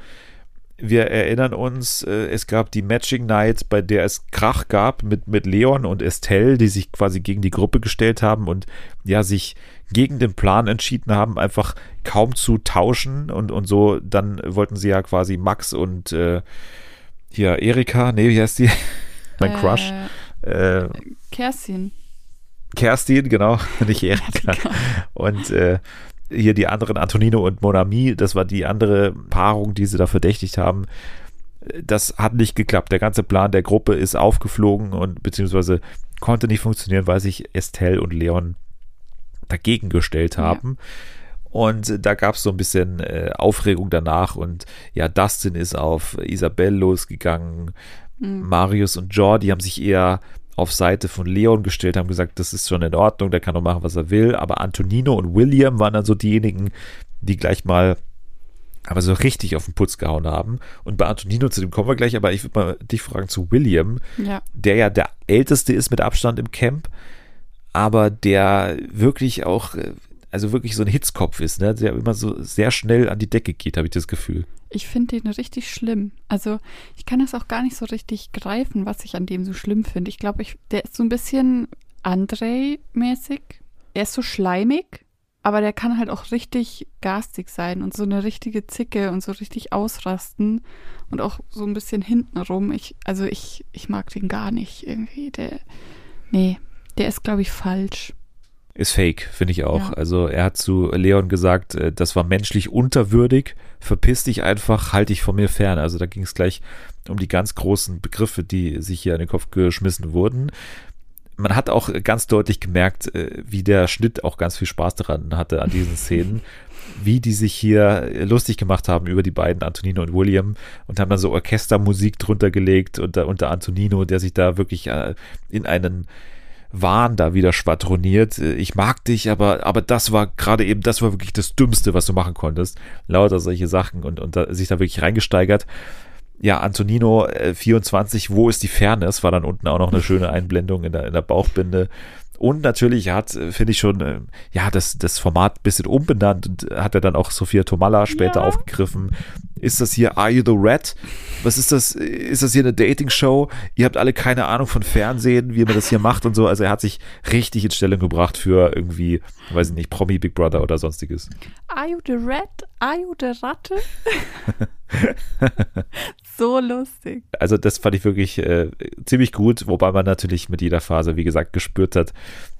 Wir erinnern uns, äh, es gab die Matching Night, bei der es Krach gab mit, mit Leon und Estelle, die sich quasi gegen die Gruppe gestellt haben und ja, sich gegen den Plan entschieden haben, einfach kaum zu tauschen und, und so, dann wollten sie ja quasi Max und äh, hier Erika, nee, wie heißt die? mein Crush. Äh, Äh, Kerstin. Kerstin, genau, nicht Erika. Und äh, hier die anderen, Antonino und Monami, das war die andere Paarung, die sie da verdächtigt haben. Das hat nicht geklappt. Der ganze Plan der Gruppe ist aufgeflogen und beziehungsweise konnte nicht funktionieren, weil sich Estelle und Leon dagegen gestellt Ja. haben. Und da gab es so ein bisschen äh, Aufregung danach. Und ja, Dustin ist auf Isabelle losgegangen. Mhm. Marius und Jordi haben sich eher auf Seite von Leon gestellt, haben gesagt, das ist schon in Ordnung, der kann doch machen, was er will. Aber Antonino und William waren dann so diejenigen, die gleich mal aber so richtig auf den Putz gehauen haben. Und bei Antonino, zu dem kommen wir gleich, aber ich würde mal dich fragen zu William, Ja. der ja der älteste ist mit Abstand im Camp, aber der wirklich auch, äh, also wirklich so ein Hitzkopf ist, ne? der immer so sehr schnell an die Decke geht, habe ich das Gefühl. Ich finde den richtig schlimm. Also ich kann das auch gar nicht so richtig greifen, was ich an dem so schlimm finde. Ich glaube, ich, der ist so ein bisschen Andrei-mäßig. Er ist so schleimig, aber der kann halt auch richtig garstig sein und so eine richtige Zicke und so richtig ausrasten und auch so ein bisschen hintenrum. Ich, also ich, ich mag den gar nicht irgendwie. Der, nee, der ist, glaube ich, falsch. Ist fake, finde ich auch. Ja. Also er hat zu Leon gesagt, äh, das war menschlich unterwürdig, verpiss dich einfach, halt dich von mir fern. Also da ging es gleich um die ganz großen Begriffe, die sich hier an den Kopf geschmissen wurden. Man hat auch ganz deutlich gemerkt, äh, wie der Schnitt auch ganz viel Spaß daran hatte an diesen Szenen, wie die sich hier lustig gemacht haben über die beiden, Antonino und William, und haben dann so Orchestermusik drunter gelegt unter, unter Antonino, der sich da wirklich äh, in einen Wahn da wieder schwadroniert. Äh, Ich mag dich, aber, aber das war gerade eben, das war wirklich das Dümmste, was du machen konntest. Lauter solche Sachen und, und da, sich da wirklich reingesteigert. Ja, Antonino äh, 24, wo ist die Fairness? War dann unten auch noch eine schöne Einblendung in der, in der Bauchbinde. Und natürlich hat, äh, finde ich schon, äh, ja, das, das Format ein bisschen umbenannt und hat er dann auch Sophia Tomalla später Ja. aufgegriffen. Ist das hier Are You the Red? Was ist das? Ist das hier eine Dating-Show? Ihr habt alle keine Ahnung von Fernsehen, wie man das hier macht und so. Also er hat sich richtig in Stellung gebracht für irgendwie, weiß ich nicht, Promi Big Brother oder sonstiges. Are you the rat? Are you the Ratte? so lustig. Also das fand ich wirklich äh, ziemlich gut, wobei man natürlich mit jeder Phase, wie gesagt, gespürt hat,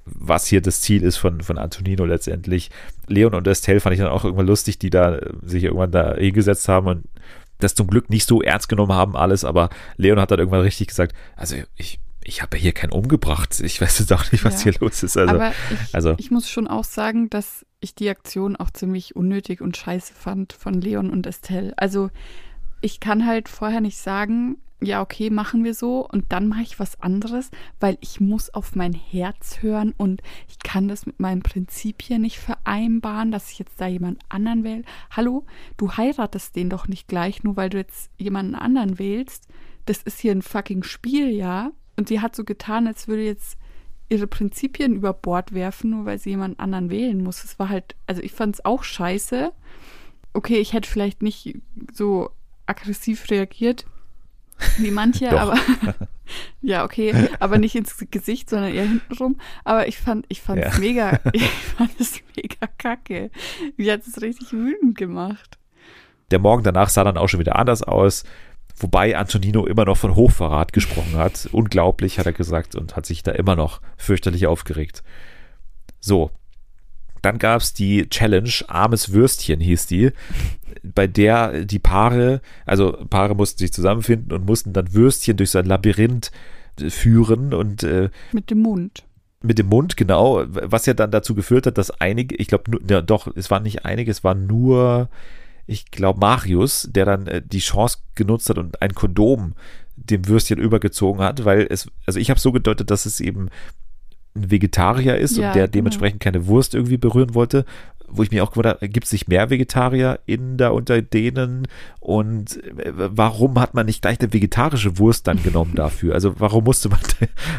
was hier das Ziel ist von, von Antonino letztendlich. Leon und Estelle fand ich dann auch irgendwann lustig, die da äh, sich irgendwann da hingesetzt haben und das zum Glück nicht so ernst genommen haben alles, aber Leon hat dann irgendwann richtig gesagt, also ich, ich habe ja hier keinen umgebracht. Ich weiß jetzt auch nicht, was Ja. hier los ist. Also, Aber ich, also ich muss schon auch sagen, dass ich die Aktion auch ziemlich unnötig und scheiße fand von Leon und Estelle. Also ich kann halt vorher nicht sagen, ja, okay, machen wir so und dann mache ich was anderes, weil ich muss auf mein Herz hören und ich kann das mit meinen Prinzipien nicht vereinbaren, dass ich jetzt da jemand anderen wähle. Hallo, du heiratest den doch nicht gleich, nur weil du jetzt jemanden anderen wählst. das ist hier ein fucking Spiel, ja. Und sie hat so getan, als würde jetzt ihre Prinzipien über Bord werfen, nur weil sie jemand anderen wählen muss. Es war halt, also ich fand es auch scheiße. Okay, ich hätte vielleicht nicht so aggressiv reagiert wie manche, aber ja, okay, aber nicht ins Gesicht, sondern eher hintenrum. Aber ich fand, ich fand es ja. mega, ich fand es mega kacke. Wie hat es richtig wütend gemacht. Der Morgen danach sah dann auch schon wieder anders aus. Wobei Antonino immer noch von Hochverrat gesprochen hat. Unglaublich, hat er gesagt, und hat sich da immer noch fürchterlich aufgeregt. So. Dann gab es die Challenge, armes Würstchen hieß die, bei der die Paare, also Paare mussten sich zusammenfinden und mussten dann Würstchen durch so ein Labyrinth führen und äh, mit dem Mund. mit dem Mund, genau, was ja dann dazu geführt hat, dass einige, ich glaube, ja, doch, es waren nicht einige, es waren nur ich glaube, Marius, der dann äh, die Chance genutzt hat und ein Kondom dem Würstchen übergezogen hat, weil es, also ich habe so gedeutet, dass es eben ein Vegetarier ist ja, und der genau. dementsprechend keine Wurst irgendwie berühren wollte, wo ich mir auch gewundert habe, gibt es nicht mehr Vegetarier in da unter denen und äh, warum hat man nicht gleich eine vegetarische Wurst dann genommen dafür? Also warum musste man,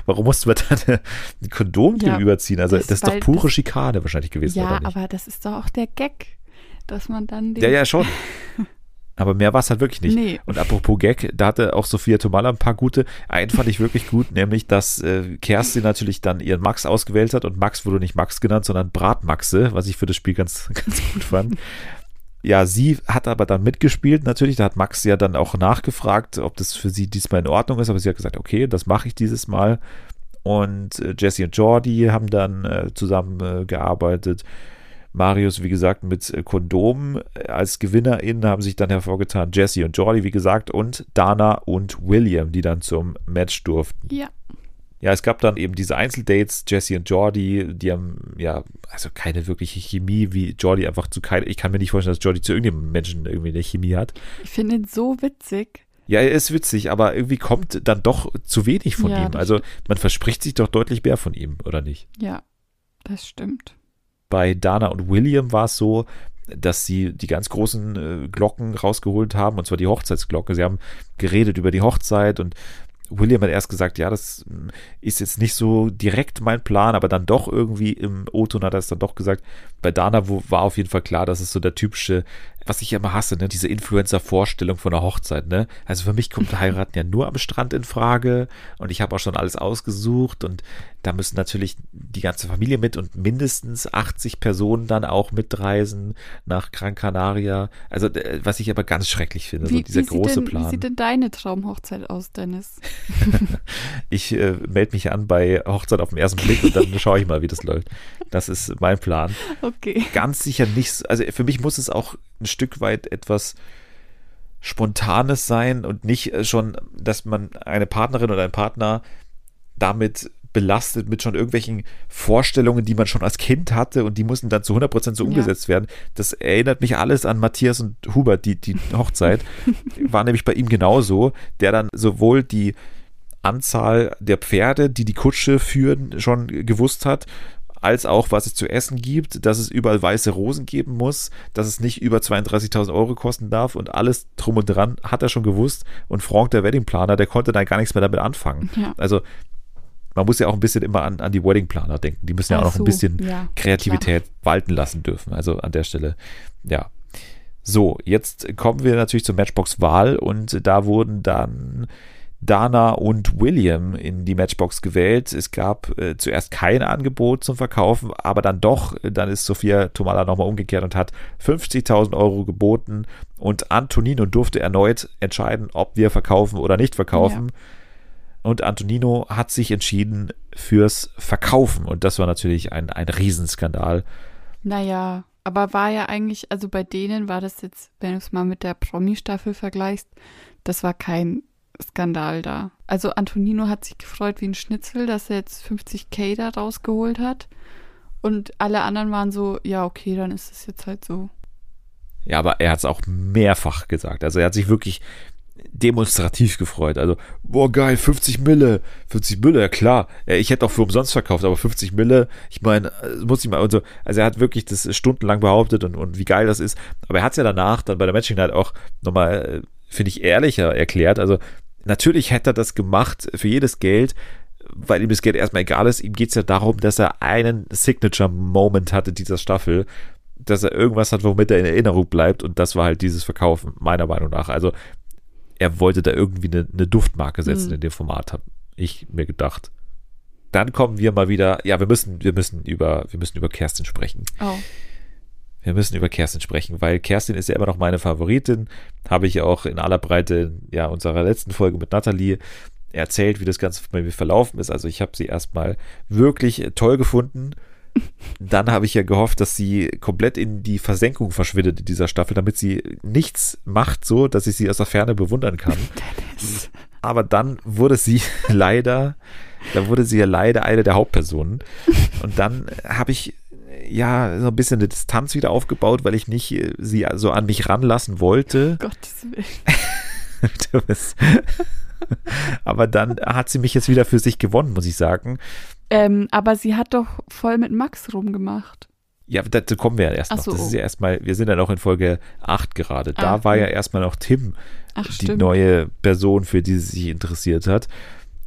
warum musste man dann ein Kondom ja, überziehen? Also das, das ist doch pure das, Schikane wahrscheinlich gewesen. Ja, aber das ist doch auch der Gag dass man dann Ja, ja, schon. Aber mehr war es halt wirklich nicht. Nee. Und apropos Gag, da hatte auch Sophia Tomala ein paar gute. Einen fand ich wirklich gut, nämlich, dass äh, Kerstin natürlich dann ihren Max ausgewählt hat und Max wurde nicht Max genannt, sondern Bratmaxe, was ich für das Spiel ganz, ganz gut fand. Ja, sie hat aber dann mitgespielt natürlich. Da hat Max ja dann auch nachgefragt, ob das für sie diesmal in Ordnung ist. Aber sie hat gesagt, okay, das mache ich dieses Mal. Und äh, Jesse und Jordi haben dann äh, zusammen äh, gearbeitet. Marius, wie gesagt, mit äh, Kondom. Als GewinnerInnen haben sich dann hervorgetan Jesse und Jordi, wie gesagt, und Dana und William, die dann zum Match durften. Ja. Ja, es gab dann eben diese Einzeldates, Jesse und Jordi, die haben ja, also keine wirkliche Chemie, wie Jordi einfach zu keinem, ich kann mir nicht vorstellen, dass Jordi zu irgendeinem Menschen irgendwie eine Chemie hat. Ich finde ihn so witzig. Ja, er ist witzig, aber irgendwie kommt dann doch zu wenig von ja, ihm. Also man verspricht sich doch deutlich mehr von ihm, oder nicht? Ja, das stimmt bei Dana und William war es so, dass sie die ganz großen äh, Glocken rausgeholt haben, und zwar die Hochzeitsglocke. Sie haben geredet über die Hochzeit und William hat erst gesagt, ja, das hm, ist jetzt nicht so direkt mein Plan, aber dann doch irgendwie im O-Ton hat er es dann doch gesagt. Bei Dana war auf jeden Fall klar, dass es so der typische was ich immer hasse, ne, diese Influencer-Vorstellung von der Hochzeit, ne? Also für mich kommt heiraten ja nur am Strand in Frage und ich habe auch schon alles ausgesucht und da müssen natürlich die ganze Familie mit und mindestens 80 Personen dann auch mitreisen nach Gran Canaria. Also äh, was ich aber ganz schrecklich finde, wie, so dieser große denn, Plan. Wie sieht denn deine Traumhochzeit aus, Dennis? ich äh, melde mich an bei Hochzeit auf den ersten Blick und dann schaue ich mal, wie das läuft. Das ist mein Plan. Okay. Ganz sicher nicht, also für mich muss es auch ein Stück weit etwas Spontanes sein und nicht äh, schon, dass man eine Partnerin oder einen Partner damit belastet mit schon irgendwelchen Vorstellungen, die man schon als Kind hatte und die mussten dann zu 100% so umgesetzt ja. werden. Das erinnert mich alles an Matthias und Hubert, die, die Hochzeit. War nämlich bei ihm genauso, der dann sowohl die Anzahl der Pferde, die die Kutsche führen, schon gewusst hat, als auch was es zu essen gibt, dass es überall weiße Rosen geben muss, dass es nicht über 32.000 Euro kosten darf und alles drum und dran hat er schon gewusst. Und Frank, der Weddingplaner, der konnte dann gar nichts mehr damit anfangen. Ja. Also man muss ja auch ein bisschen immer an, an die Weddingplaner denken. Die müssen ja auch noch so, ein bisschen ja, Kreativität klar. walten lassen dürfen. Also an der Stelle, ja. So, jetzt kommen wir natürlich zur Matchbox-Wahl und da wurden dann Dana und William in die Matchbox gewählt. Es gab äh, zuerst kein Angebot zum Verkaufen, aber dann doch, dann ist Sophia Tomala nochmal umgekehrt und hat 50.000 Euro geboten und Antonino durfte erneut entscheiden, ob wir verkaufen oder nicht verkaufen. Ja. Und Antonino hat sich entschieden fürs Verkaufen und das war natürlich ein, ein Riesenskandal. Naja, aber war ja eigentlich, also bei denen war das jetzt, wenn du es mal mit der Promi-Staffel vergleichst, das war kein Skandal da. Also Antonino hat sich gefreut wie ein Schnitzel, dass er jetzt 50k da rausgeholt hat. Und alle anderen waren so, ja, okay, dann ist es jetzt halt so. Ja, aber er hat es auch mehrfach gesagt. Also er hat sich wirklich demonstrativ gefreut. Also, boah, geil, 50 Mille. 50 Mille, ja klar. Ich hätte auch für umsonst verkauft, aber 50 Mille, ich meine, äh, muss ich mal und so. Also er hat wirklich das stundenlang behauptet und, und wie geil das ist. Aber er hat es ja danach dann bei der Matching Night auch nochmal, äh, finde ich, ehrlicher erklärt. Also natürlich hätte er das gemacht für jedes Geld, weil ihm das Geld erstmal egal ist. Ihm geht es ja darum, dass er einen Signature-Moment hatte dieser Staffel, dass er irgendwas hat, womit er in Erinnerung bleibt und das war halt dieses Verkaufen, meiner Meinung nach. Also er wollte da irgendwie eine, eine Duftmarke setzen mhm. in dem Format, habe ich mir gedacht. Dann kommen wir mal wieder, ja, wir müssen, wir müssen über, wir müssen über Kerstin sprechen. Oh. Wir müssen über Kerstin sprechen, weil Kerstin ist ja immer noch meine Favoritin. Habe ich auch in aller Breite ja unserer letzten Folge mit Nathalie erzählt, wie das Ganze bei mir verlaufen ist. Also ich habe sie erstmal wirklich toll gefunden. Dann habe ich ja gehofft, dass sie komplett in die Versenkung verschwindet in dieser Staffel, damit sie nichts macht, so dass ich sie aus der Ferne bewundern kann. Dennis. Aber dann wurde sie leider, da wurde sie ja leider eine der Hauptpersonen. Und dann habe ich ja so ein bisschen eine Distanz wieder aufgebaut, weil ich nicht äh, sie so an mich ranlassen wollte. Gottes Willen. aber dann hat sie mich jetzt wieder für sich gewonnen, muss ich sagen. Ähm, aber sie hat doch voll mit Max rumgemacht. Ja, dazu kommen wir ja erst noch. So. Das ist ja erstmal, wir sind ja noch in Folge 8 gerade. Da Ach, war ja erstmal noch Tim Ach, die stimmt. neue Person, für die sie sich interessiert hat.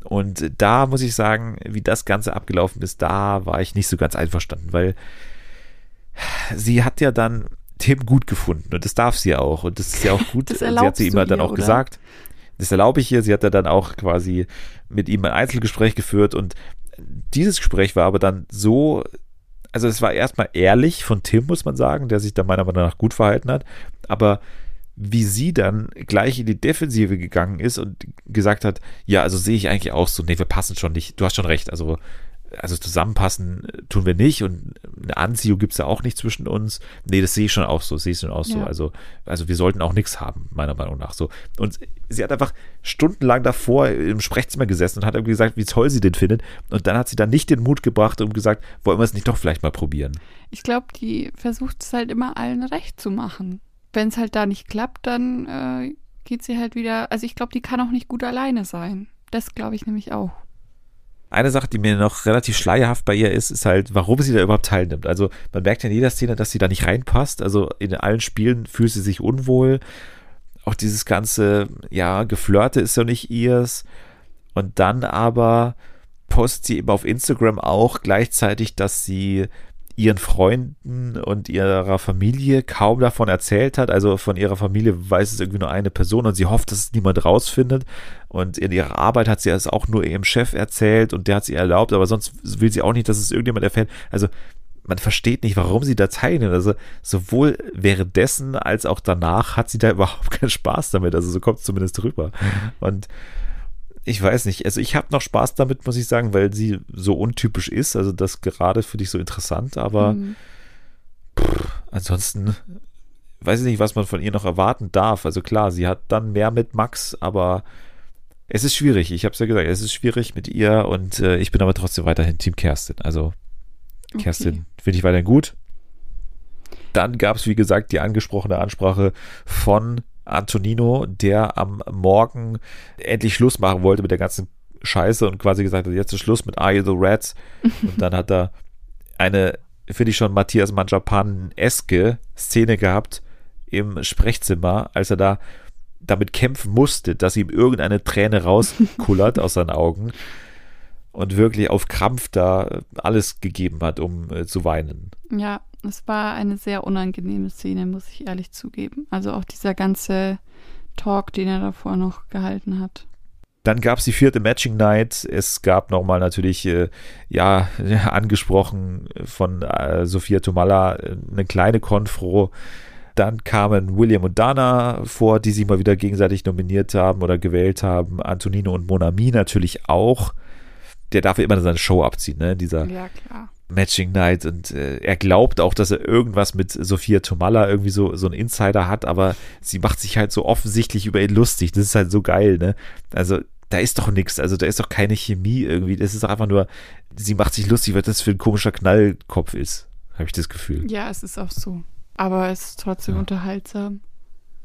Und da muss ich sagen, wie das Ganze abgelaufen ist, da war ich nicht so ganz einverstanden, weil sie hat ja dann Tim gut gefunden und das darf sie ja auch und das ist ja auch gut. sie hat sie immer dann auch oder? gesagt das erlaube ich ihr. Sie hat ja dann auch quasi mit ihm ein Einzelgespräch geführt und dieses Gespräch war aber dann so, also es war erstmal ehrlich von Tim, muss man sagen, der sich da meiner Meinung nach gut verhalten hat, aber wie sie dann gleich in die Defensive gegangen ist und gesagt hat, ja, also sehe ich eigentlich auch so, nee, wir passen schon nicht, du hast schon recht, also also zusammenpassen tun wir nicht und eine Anziehung gibt es ja auch nicht zwischen uns. Nee, das sehe ich schon auch so, sehe ich schon auch ja. so. Also, also wir sollten auch nichts haben, meiner Meinung nach so. Und sie hat einfach stundenlang davor im Sprechzimmer gesessen und hat irgendwie gesagt, wie toll sie den findet. Und dann hat sie dann nicht den Mut gebracht und gesagt, wollen wir es nicht doch vielleicht mal probieren. Ich glaube, die versucht es halt immer allen recht zu machen. Wenn es halt da nicht klappt, dann äh, geht sie halt wieder. Also ich glaube, die kann auch nicht gut alleine sein. Das glaube ich nämlich auch. Eine Sache, die mir noch relativ schleierhaft bei ihr ist, ist halt, warum sie da überhaupt teilnimmt. Also man merkt ja in jeder Szene, dass sie da nicht reinpasst. Also in allen Spielen fühlt sie sich unwohl. Auch dieses ganze, ja, Geflirte ist ja nicht ihrs. Und dann aber postet sie eben auf Instagram auch gleichzeitig, dass sie ihren Freunden und ihrer Familie kaum davon erzählt hat. Also von ihrer Familie weiß es irgendwie nur eine Person und sie hofft, dass es niemand rausfindet. Und in ihrer Arbeit hat sie es auch nur ihrem Chef erzählt und der hat sie erlaubt, aber sonst will sie auch nicht, dass es irgendjemand erfährt. Also man versteht nicht, warum sie da teilnimmt. Also sowohl währenddessen als auch danach hat sie da überhaupt keinen Spaß damit. Also so kommt es zumindest rüber. Und ich weiß nicht. Also ich habe noch Spaß damit, muss ich sagen, weil sie so untypisch ist. Also das gerade für dich so interessant, aber mhm. pff, ansonsten weiß ich nicht, was man von ihr noch erwarten darf. Also klar, sie hat dann mehr mit Max, aber es ist schwierig. Ich habe es ja gesagt, es ist schwierig mit ihr und äh, ich bin aber trotzdem weiterhin Team Kerstin. Also Kerstin okay. finde ich weiterhin gut. Dann gab es, wie gesagt, die angesprochene Ansprache von Antonino, der am Morgen endlich Schluss machen wollte mit der ganzen Scheiße und quasi gesagt hat, jetzt ist Schluss mit Are You the Rats? Und dann hat er eine, finde ich schon, Matthias Manjapan-eske Szene gehabt im Sprechzimmer, als er da damit kämpfen musste, dass ihm irgendeine Träne rauskullert aus seinen Augen und wirklich auf Krampf da alles gegeben hat, um äh, zu weinen. Ja, es war eine sehr unangenehme Szene, muss ich ehrlich zugeben. Also auch dieser ganze Talk, den er davor noch gehalten hat. Dann gab es die vierte Matching Night. Es gab nochmal natürlich, äh, ja, angesprochen von äh, Sophia Tomalla, äh, eine kleine Konfro. Dann kamen William und Dana vor, die sich mal wieder gegenseitig nominiert haben oder gewählt haben. Antonino und Monami natürlich auch. Der darf ja immer seine Show abziehen, ne? Dieser ja, klar. Matching Night und äh, er glaubt auch, dass er irgendwas mit Sophia Tomalla irgendwie so, so ein Insider hat, aber sie macht sich halt so offensichtlich über ihn lustig. Das ist halt so geil, ne? Also, da ist doch nichts, also da ist doch keine Chemie irgendwie. Das ist einfach nur, sie macht sich lustig, weil das für ein komischer Knallkopf ist, habe ich das Gefühl. Ja, es ist auch so. Aber es ist trotzdem ja. unterhaltsam.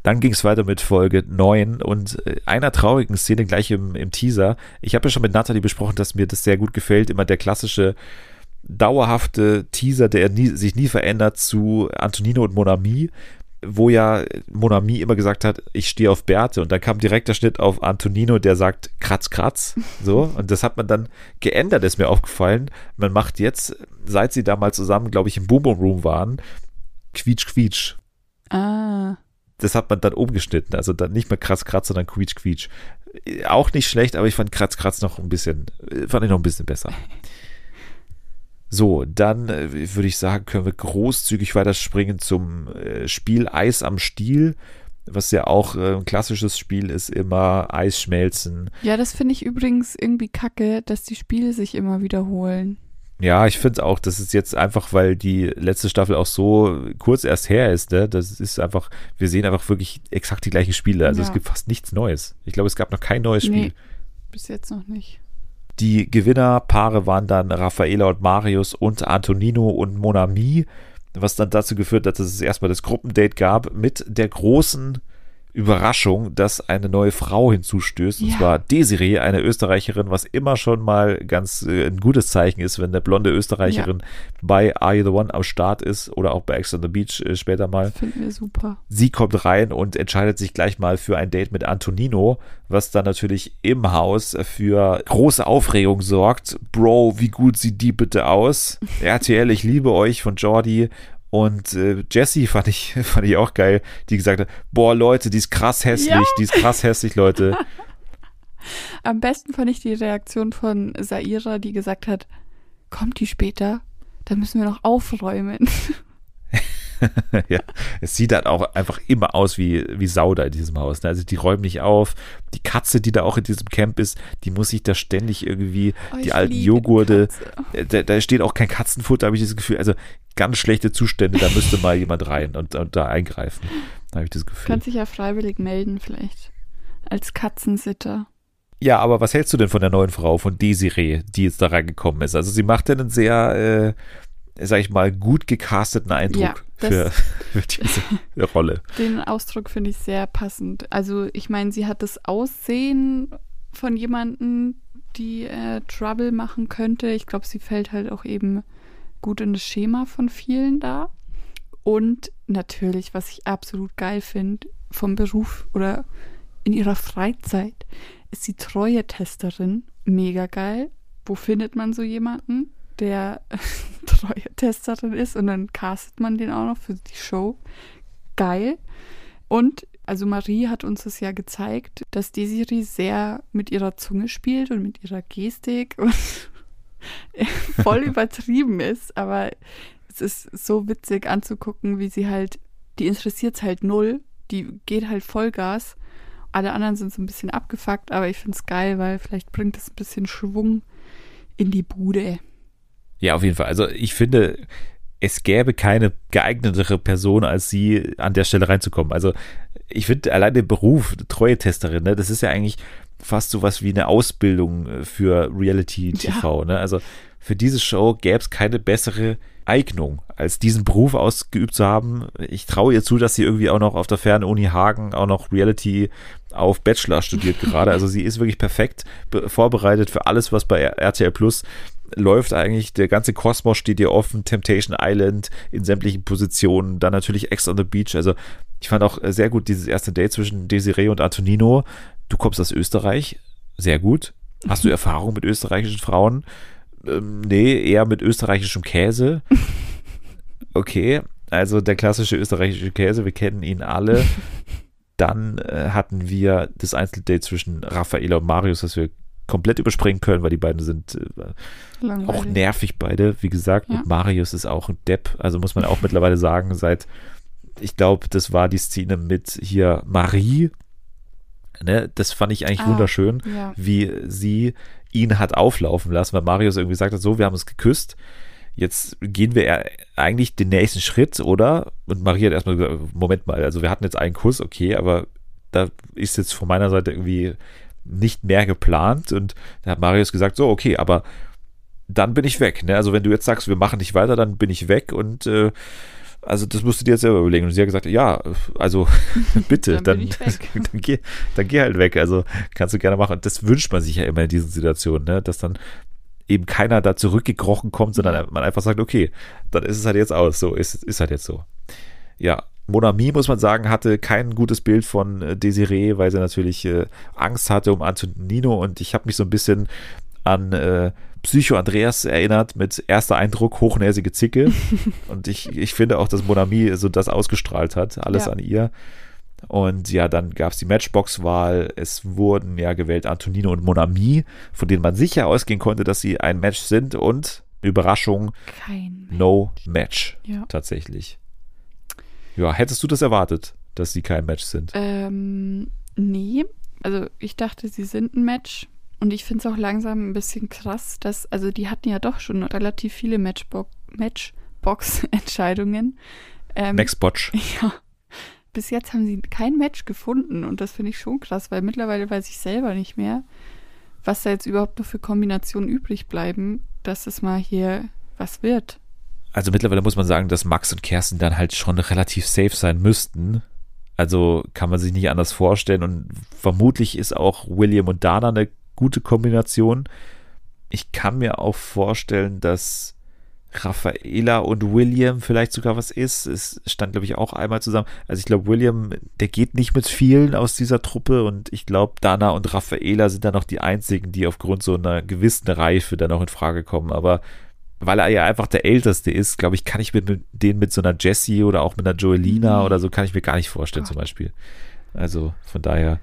Dann ging es weiter mit Folge 9 und äh, einer traurigen Szene gleich im, im Teaser. Ich habe ja schon mit Natalie besprochen, dass mir das sehr gut gefällt. Immer der klassische dauerhafte Teaser, der nie, sich nie verändert zu Antonino und Monami. wo ja Monami immer gesagt hat, ich stehe auf Bärte und dann kam direkt der Schnitt auf Antonino, der sagt Kratz, Kratz. So, und das hat man dann geändert, ist mir aufgefallen. Man macht jetzt, seit sie da mal zusammen, glaube ich, im Boom Boom Room waren, Quietsch, Quietsch. Ah. Das hat man dann umgeschnitten, also dann nicht mehr Kratz, Kratz, sondern Quietsch, Quietsch. Auch nicht schlecht, aber ich fand Kratz, Kratz noch ein bisschen, fand ich noch ein bisschen besser. So, dann äh, würde ich sagen, können wir großzügig weiterspringen zum äh, Spiel Eis am Stiel, was ja auch äh, ein klassisches Spiel ist, immer Eis schmelzen. Ja, das finde ich übrigens irgendwie kacke, dass die Spiele sich immer wiederholen. Ja, ich finde auch, das ist jetzt einfach, weil die letzte Staffel auch so kurz erst her ist, ne? Das ist einfach, wir sehen einfach wirklich exakt die gleichen Spiele. Also Ja. es gibt fast nichts Neues. Ich glaube, es gab noch kein neues Spiel. Nee, bis jetzt noch nicht. Die Gewinnerpaare waren dann Raffaela und Marius und Antonino und Monami, was dann dazu geführt hat, dass es erstmal das Gruppendate gab mit der großen Überraschung, dass eine neue Frau hinzustößt, und Ja. zwar Desiree, eine Österreicherin, was immer schon mal ganz äh, ein gutes Zeichen ist, wenn eine blonde Österreicherin bei Are You the One am Start ist oder auch bei Ex on the Beach äh, später mal. Finden wir super. Sie kommt rein und entscheidet sich gleich mal für ein Date mit Antonino, was dann natürlich im Haus für große Aufregung sorgt. Bro, wie gut sieht die bitte aus? RTL, ich liebe euch von Jordi. Und äh, Jessie fand ich, fand ich auch geil, die gesagt hat, boah Leute, die ist krass hässlich, Ja. die ist krass hässlich, Leute. Am besten fand ich die Reaktion von Saira, die gesagt hat, kommt die später? Dann müssen wir noch aufräumen. ja, es sieht halt auch einfach immer aus wie, wie Sau da in diesem Haus. Ne? Also die räumen nicht auf. Die Katze, die da auch in diesem Camp ist, die muss sich da ständig irgendwie Oh, die alten Joghurte, äh, da, da steht auch kein Katzenfutter, habe ich das Gefühl. Also ganz schlechte Zustände, da müsste mal jemand rein und, und da eingreifen. Da habe ich das Gefühl. Kannst dich ja freiwillig melden, vielleicht. Als Katzensitter. Ja, aber was hältst du denn von der neuen Frau, von Desiree, die jetzt da reingekommen ist? Also sie macht ja einen sehr, äh, sag ich mal, gut gecasteten Eindruck Ja, für, für diese Rolle. Den Ausdruck finde ich sehr passend. Also, ich meine, sie hat das Aussehen von jemandem, die äh, Trouble machen könnte. Ich glaube, sie fällt halt auch eben gut in das Schema von vielen da. Und natürlich, was ich absolut geil finde, vom Beruf oder in ihrer Freizeit, ist sie Treue-Testerin. Mega geil. Wo findet man so jemanden, der Treue-Testerin ist und dann castet man den auch noch für die Show? Geil. Und also Marie hat uns das ja gezeigt, dass Desiree sehr mit ihrer Zunge spielt und mit ihrer Gestik und voll übertrieben ist, aber es ist so witzig anzugucken, wie sie halt, die interessiert es halt null, die geht halt Vollgas. Alle anderen sind so ein bisschen abgefuckt, aber ich finde es geil, weil vielleicht bringt es ein bisschen Schwung in die Bude. Ja, auf jeden Fall. Also ich finde, es gäbe keine geeignetere Person, als sie an der Stelle reinzukommen. Also ich finde allein den Beruf Treue-Testerin, ne, das ist ja eigentlich fast so was wie eine Ausbildung äh, für Reality-TV. Ne? Also für diese Show gäbe es keine bessere Eignung, als diesen Beruf ausgeübt zu haben. Ich traue ihr zu, dass sie irgendwie auch noch auf der Fernuni Hagen auch noch Reality auf Bachelor studiert gerade. Also sie ist wirklich perfekt be- vorbereitet für alles, was bei RTL Plus läuft eigentlich. Der ganze Kosmos steht ihr offen. Temptation Island in sämtlichen Positionen. Dann natürlich Ex on the Beach. Also ich fand auch sehr gut dieses erste Date zwischen Desiree und Antonino. Du kommst aus Österreich. Sehr gut. Hast du Erfahrung mit österreichischen Frauen? Ähm, nee, eher mit österreichischem Käse. Okay, also der klassische österreichische Käse, wir kennen ihn alle. Dann äh, hatten wir das Einzeldate zwischen Raffaela und Marius, das wir komplett überspringen können, weil die beiden sind äh, auch nervig beide. Wie gesagt, Ja. und Marius ist auch ein Depp. Also muss man auch mittlerweile sagen, seit, ich glaube, das war die Szene mit hier Marie. Ne, das fand ich eigentlich Ah. wunderschön Ja. wie sie ihn hat auflaufen lassen, weil Marius irgendwie gesagt hat, so, wir haben uns geküsst, jetzt gehen wir eigentlich den nächsten Schritt, oder? Und Marie hat erstmal gesagt, Moment mal, also wir hatten jetzt einen Kuss, okay, aber da ist jetzt von meiner Seite irgendwie nicht mehr geplant und da hat Marius gesagt, so, okay, aber dann bin ich weg, ne? Also wenn du jetzt sagst, wir machen nicht weiter, dann bin ich weg und äh, also das musst du dir jetzt selber überlegen. Und sie hat gesagt, ja, also bitte, Dann dann, dann, geh, dann geh halt weg. Also kannst du gerne machen. Und das wünscht man sich ja immer in diesen Situationen, ne? dass dann eben keiner da zurückgekrochen kommt, sondern man einfach sagt, okay, dann ist es halt jetzt aus. So, ist, ist halt jetzt so. Ja, Monami, muss man sagen, hatte kein gutes Bild von äh, Desiree, weil sie natürlich äh, Angst hatte um Antonino und ich habe mich so ein bisschen an äh, Psycho Andreas erinnert mit erster Eindruck, hochnäsige Zicke. und ich, ich finde auch, dass Monami so das ausgestrahlt hat, alles ja. an ihr. Und ja, dann gab es die Matchbox-Wahl. Es wurden ja gewählt Antonino und Monami, von denen man sicher ausgehen konnte, dass sie ein Match sind. Und Überraschung, Kein Match. no Match ja. tatsächlich. Ja, hättest du das erwartet, dass sie kein Match sind? Ähm, nee. Also ich dachte, sie sind ein Match. Und ich finde es auch langsam ein bisschen krass, dass, also die hatten ja doch schon relativ viele Matchbox-Entscheidungen. Ähm, Matchbotch. Ja. Bis jetzt haben sie kein Match gefunden und das finde ich schon krass, weil mittlerweile weiß ich selber nicht mehr, was da jetzt überhaupt noch für Kombinationen übrig bleiben, dass es mal hier was wird. Also mittlerweile muss man sagen, dass Max und Kerstin dann halt schon relativ safe sein müssten. Also kann man sich nicht anders vorstellen und vermutlich ist auch William und Dana eine gute Kombination. Ich kann mir auch vorstellen, dass Raffaela und William vielleicht sogar was ist. Es stand, glaube ich, auch einmal zusammen. Also ich glaube, William, der geht nicht mit vielen aus dieser Truppe und ich glaube, Dana und Raffaela sind dann noch die einzigen, die aufgrund so einer gewissen Reife dann auch in Frage kommen. Aber weil er ja einfach der Älteste ist, glaube ich, kann ich mir mit den mit so einer Jessie oder auch mit einer Joelina mhm. oder so, kann ich mir gar nicht vorstellen, Gott. zum Beispiel. Also von daher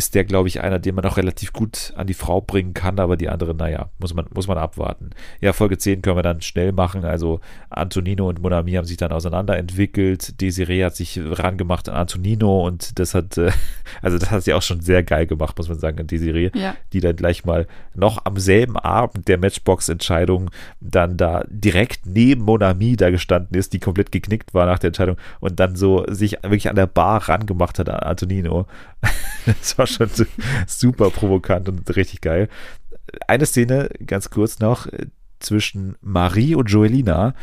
ist der, glaube ich, einer, den man auch relativ gut an die Frau bringen kann, aber die anderen, naja, muss man, muss man abwarten. Ja, Folge 10 können wir dann schnell machen. Also Antonino und Monami haben sich dann auseinanderentwickelt. Desiree hat sich rangemacht an Antonino und das hat, äh, also das hat sie auch schon sehr geil gemacht, muss man sagen, an Desiree, ja. die dann gleich mal noch am selben Abend der Matchbox-Entscheidung dann da direkt neben Monami da gestanden ist, die komplett geknickt war nach der Entscheidung und dann so sich wirklich an der Bar rangemacht hat an Antonino. das war schon super provokant und richtig geil. Eine Szene, ganz kurz noch, zwischen Marie und Joelina,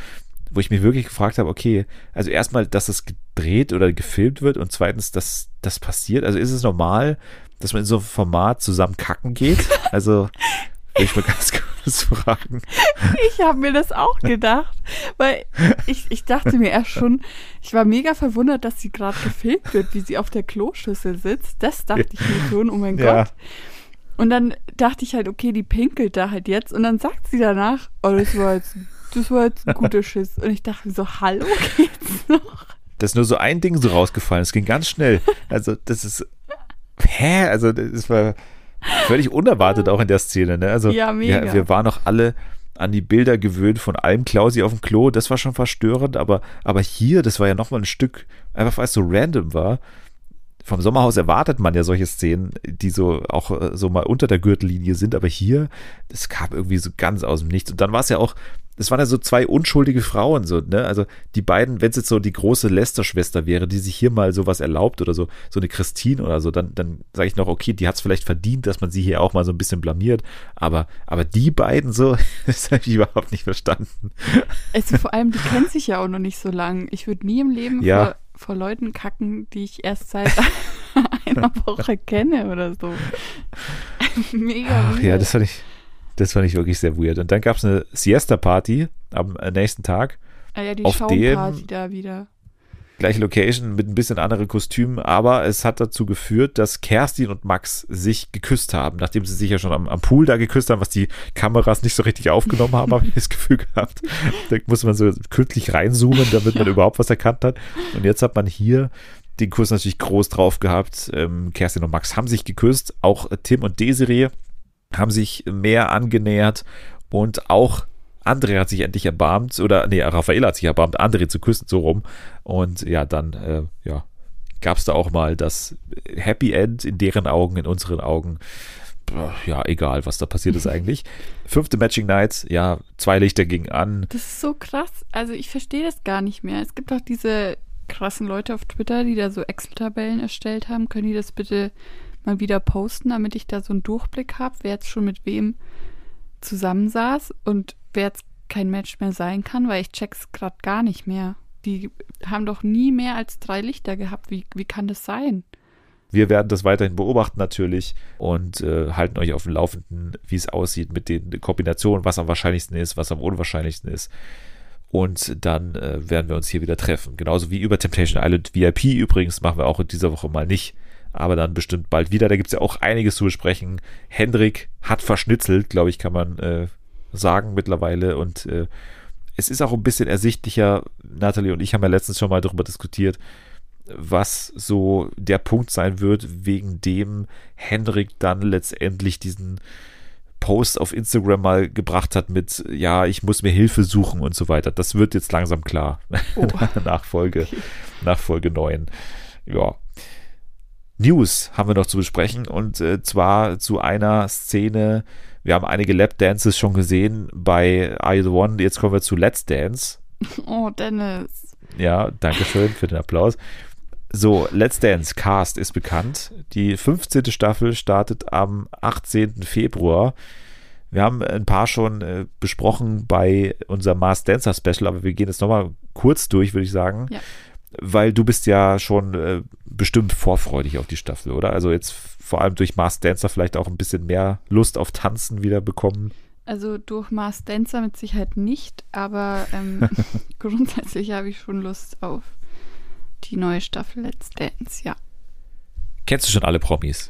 wo ich mich wirklich gefragt habe, okay, also erstmal, dass es gedreht oder gefilmt wird und zweitens, dass das passiert. Also ist es normal, dass man in so einem Format zusammen kacken geht? Also will ich mal ganz kurz fragen. Ich habe mir das auch gedacht, weil ich, ich dachte mir erst schon, ich war mega verwundert, dass sie gerade gefilmt wird, wie sie auf der Kloschüssel sitzt. Das dachte ich mir schon, oh mein ja. Gott. Und dann dachte ich halt, okay, die pinkelt da halt jetzt. Und dann sagt sie danach, oh, das war jetzt, das war jetzt ein guter Schiss. Und ich dachte mir so, hallo, geht's noch? Da ist nur so ein Ding so rausgefallen. Es ging ganz schnell. Also, das ist. Hä? Also, das war Völlig unerwartet auch in der Szene, ne? Also ja, mega. Wir, wir waren noch alle an die Bilder gewöhnt von allem Klausi auf dem Klo, das war schon verstörend, aber, aber hier, das war ja nochmal ein Stück, einfach weil es so random war. Vom Sommerhaus erwartet man ja solche Szenen, die so auch äh, so mal unter der Gürtellinie sind, aber hier, das kam irgendwie so ganz aus dem Nichts. Und dann war es ja auch, das waren ja so zwei unschuldige Frauen, so, ne? Also die beiden, wenn es jetzt so die große Lester-Schwester wäre, die sich hier mal sowas erlaubt oder so, so eine Christine oder so, dann, dann sage ich noch, okay, die hat es vielleicht verdient, dass man sie hier auch mal so ein bisschen blamiert. Aber, aber die beiden so, das habe ich überhaupt nicht verstanden. Also vor allem, die kennen sich ja auch noch nicht so lang. Ich würde nie im Leben ja. vor, vor Leuten kacken, die ich erst seit einer Woche kenne oder so. Mega. Ach, ja, das fand ich. Das fand ich wirklich sehr weird. Und dann gab es eine Siesta-Party am äh, nächsten Tag. Ah ja, die auf Schaumparty dem, da wieder. Gleiche Location mit ein bisschen anderen Kostümen, aber es hat dazu geführt, dass Kerstin und Max sich geküsst haben, nachdem sie sich ja schon am, am Pool da geküsst haben, was die Kameras nicht so richtig aufgenommen haben, habe ich das Gefühl gehabt. Da muss man so kürzlich reinzoomen, damit ja. man überhaupt was erkannt hat. Und jetzt hat man hier den Kuss natürlich groß drauf gehabt. Ähm, Kerstin und Max haben sich geküsst, auch Tim und Desiree haben sich mehr angenähert und auch André hat sich endlich erbarmt, oder nee, Raphael hat sich erbarmt, André zu küssen, so rum. Und ja, dann, äh, ja, gab es da auch mal das Happy End in deren Augen, in unseren Augen. Ja, egal, was da passiert ist eigentlich. Fünfte Matching Night, ja, zwei Lichter gingen an. Das ist so krass. Also ich verstehe das gar nicht mehr. Es gibt auch diese krassen Leute auf Twitter, die da so Excel-Tabellen erstellt haben. Können die das bitte mal wieder posten, damit ich da so einen Durchblick habe, wer jetzt schon mit wem zusammensaß und wer jetzt kein Match mehr sein kann, weil ich check's gerade gar nicht mehr. Die haben doch nie mehr als drei Lichter gehabt. Wie, wie kann das sein? Wir werden das weiterhin beobachten natürlich und äh, halten euch auf dem Laufenden, wie es aussieht mit den Kombinationen, was am wahrscheinlichsten ist, was am unwahrscheinlichsten ist. Und dann äh, werden wir uns hier wieder treffen. Genauso wie über Temptation Island VIP übrigens machen wir auch in dieser Woche mal nicht. Aber dann bestimmt bald wieder. Da gibt es ja auch einiges zu besprechen. Hendrik hat verschnitzelt, glaube ich, kann man äh, sagen mittlerweile. Und äh, es ist auch ein bisschen ersichtlicher. Natalie und ich haben ja letztens schon mal darüber diskutiert, was so der Punkt sein wird, wegen dem Hendrik dann letztendlich diesen Post auf Instagram mal gebracht hat mit, ja, ich muss mir Hilfe suchen und so weiter. Das wird jetzt langsam klar. Oh. nach, Folge, nach Folge 9. Ja. News haben wir noch zu besprechen und äh, zwar zu einer Szene. Wir haben einige Lap-Dances schon gesehen bei Are You the One. Jetzt kommen wir zu Let's Dance. Oh, Dennis. Ja, danke schön für den Applaus. So, Let's Dance Cast ist bekannt. Die 15. Staffel startet am 18. Februar. Wir haben ein paar schon äh, besprochen bei unserem Mars Dancer Special, aber wir gehen jetzt nochmal kurz durch, würde ich sagen. Ja. Weil du bist ja schon äh, bestimmt vorfreudig auf die Staffel, oder? Also jetzt vor allem durch Mars Dancer vielleicht auch ein bisschen mehr Lust auf Tanzen wieder bekommen. Also durch Mars Dancer mit Sicherheit nicht, aber ähm, grundsätzlich habe ich schon Lust auf die neue Staffel Let's Dance, ja. Kennst du schon alle Promis?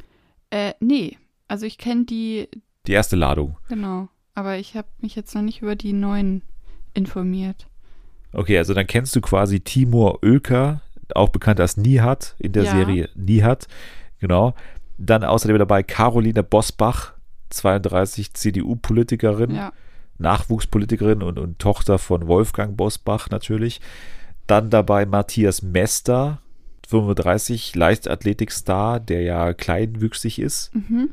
Äh, nee. Also ich kenne die. Die erste Ladung. Genau. Aber ich habe mich jetzt noch nicht über die neuen informiert. Okay, also dann kennst du quasi Timur Oelker, auch bekannt als Nihat in der ja. Serie Nihat. Genau. Dann außerdem dabei Caroline Bosbach, 32 CDU-Politikerin, ja. Nachwuchspolitikerin und, und Tochter von Wolfgang Bosbach natürlich. Dann dabei Matthias Mester, 35, Leichtathletikstar, der ja kleinwüchsig ist. Mhm.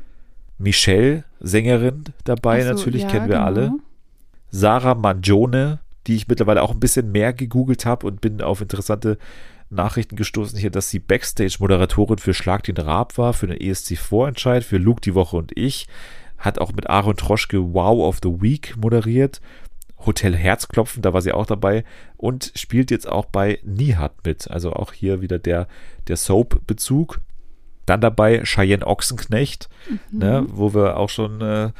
Michelle, Sängerin dabei, so, natürlich, ja, kennen wir genau. alle. Sarah Mangione, die ich mittlerweile auch ein bisschen mehr gegoogelt habe und bin auf interessante Nachrichten gestoßen hier, dass sie Backstage-Moderatorin für Schlag den Raab war, für den ESC-Vorentscheid, für Luke die Woche und ich. Hat auch mit Aaron Troschke Wow of the Week moderiert Hotel Herzklopfen, da war sie auch dabei und spielt jetzt auch bei Nihat mit. Also auch hier wieder der, der Soap-Bezug. Dann dabei Cheyenne Ochsenknecht, mhm. ne, wo wir auch schon äh,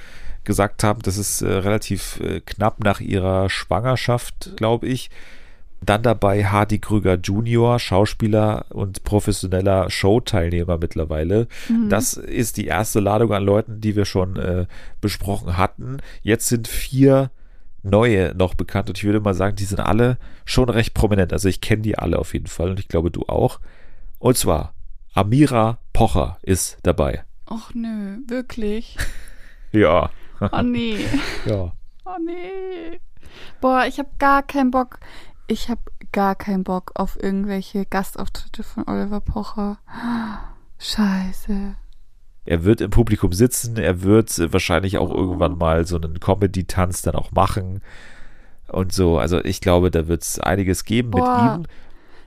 gesagt haben, das ist äh, relativ äh, knapp nach ihrer Schwangerschaft, glaube ich. Dann dabei Hardy Krüger Junior, Schauspieler und professioneller Showteilnehmer mittlerweile. Mhm. Das ist die erste Ladung an Leuten, die wir schon äh, besprochen hatten. Jetzt sind vier neue noch bekannt und ich würde mal sagen, die sind alle schon recht prominent. Also ich kenne die alle auf jeden Fall und ich glaube du auch. Und zwar Amira Pocher ist dabei. Ach nö, wirklich? ja. Oh nee. ja. Oh nee. Boah, ich habe gar keinen Bock. Ich habe gar keinen Bock auf irgendwelche Gastauftritte von Oliver Pocher. Scheiße. Er wird im Publikum sitzen, er wird wahrscheinlich auch irgendwann mal so einen Comedy-Tanz dann auch machen und so. Also ich glaube, da wird es einiges geben Boah, mit ihm.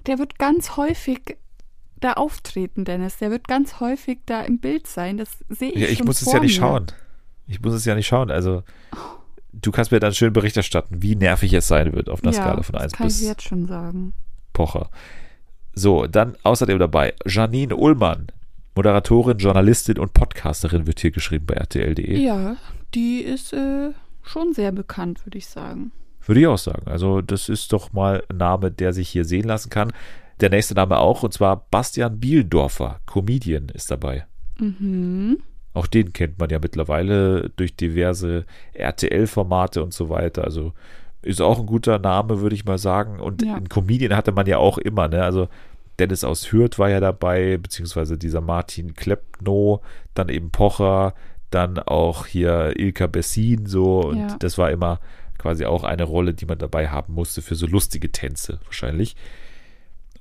Der wird ganz häufig da auftreten, Dennis. Der wird ganz häufig da im Bild sein. Das sehe ich ja, ich muss es ja nicht mir. schauen. Ich muss es ja nicht schauen. Also du kannst mir dann schön Bericht erstatten, wie nervig es sein wird auf einer ja, Skala von 1 das kann bis ich jetzt schon sagen. Pocher. So, dann außerdem dabei Janine Ullmann, Moderatorin, Journalistin und Podcasterin wird hier geschrieben bei RTL.de. Ja, die ist äh, schon sehr bekannt, würde ich sagen. Würde ich auch sagen. Also, das ist doch mal ein Name, der sich hier sehen lassen kann. Der nächste Name auch, und zwar Bastian Bielendorfer, Comedian, ist dabei. Mhm. Auch den kennt man ja mittlerweile durch diverse RTL-Formate und so weiter. Also ist auch ein guter Name, würde ich mal sagen. Und ja. einen Comedian hatte man ja auch immer, ne? Also Dennis aus Hürth war ja dabei, beziehungsweise dieser Martin Klepno, dann eben Pocher, dann auch hier Ilka Bessin so und ja. das war immer quasi auch eine Rolle, die man dabei haben musste für so lustige Tänze wahrscheinlich.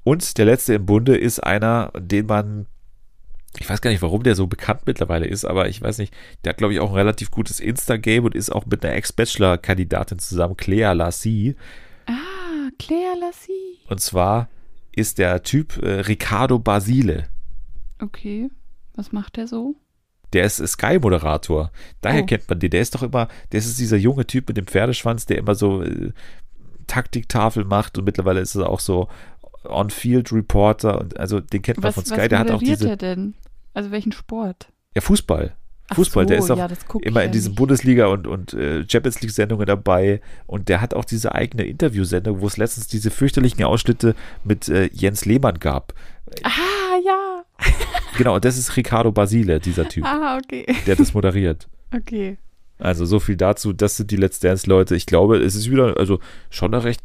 Und der letzte im Bunde ist einer, den man, ich weiß gar nicht, warum der so bekannt mittlerweile ist, aber ich weiß nicht, der hat, glaube ich, auch ein relativ gutes Insta-Game und ist auch mit einer Ex-Bachelor-Kandidatin zusammen, Clea Lassie. Ah, Clea Lassie. Und zwar ist der Typ äh, Ricardo Basile. Okay, was macht der so? Der ist Sky-Moderator. Daher oh. kennt man den. Der ist doch immer, der ist dieser junge Typ mit dem Pferdeschwanz, der immer so äh, Taktiktafel macht und mittlerweile ist er auch so On-Field-Reporter und also den kennt man was, von Sky. Was der hat auch diese. er denn? Also welchen Sport? Ja, Fußball. Fußball, so, der ist auch ja, immer in diesen nicht. Bundesliga und, und äh, Champions League Sendungen dabei und der hat auch diese eigene Interviewsendung, wo es letztens diese fürchterlichen Ausschnitte mit äh, Jens Lehmann gab. Ah, ja. Genau, und das ist Ricardo Basile, dieser Typ, Ah, okay. der das moderiert. Okay. Also so viel dazu, das sind die Let's Dance Leute. Ich glaube, es ist wieder, also schon eine recht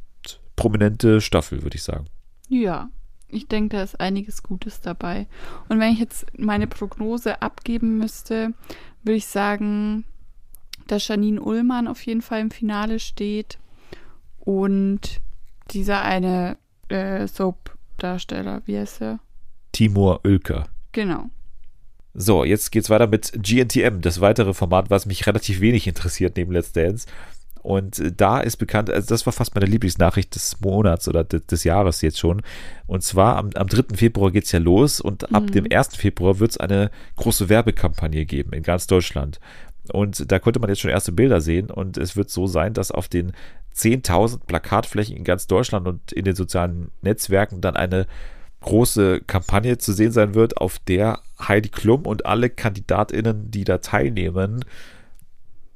prominente Staffel, würde ich sagen. Ja, ich denke, da ist einiges Gutes dabei. Und wenn ich jetzt meine Prognose abgeben müsste, würde ich sagen, dass Janine Ullmann auf jeden Fall im Finale steht und dieser eine äh, Soap-Darsteller, wie heißt er? Timur Oelker. Genau. So, jetzt geht's weiter mit GNTM, das weitere Format, was mich relativ wenig interessiert neben Let's Dance. Und äh, da ist bekannt, also das war fast meine Lieblingsnachricht des Monats oder de, des Jahres jetzt schon. Und zwar am, am 3. Februar geht's ja los und ab Mhm. dem 1. Februar wird's eine große Werbekampagne geben in ganz Deutschland. Und da konnte man jetzt schon erste Bilder sehen und es wird so sein, dass auf den 10.000 Plakatflächen in ganz Deutschland und in den sozialen Netzwerken dann eine große Kampagne zu sehen sein wird, auf der Heidi Klum und alle KandidatInnen, die da teilnehmen,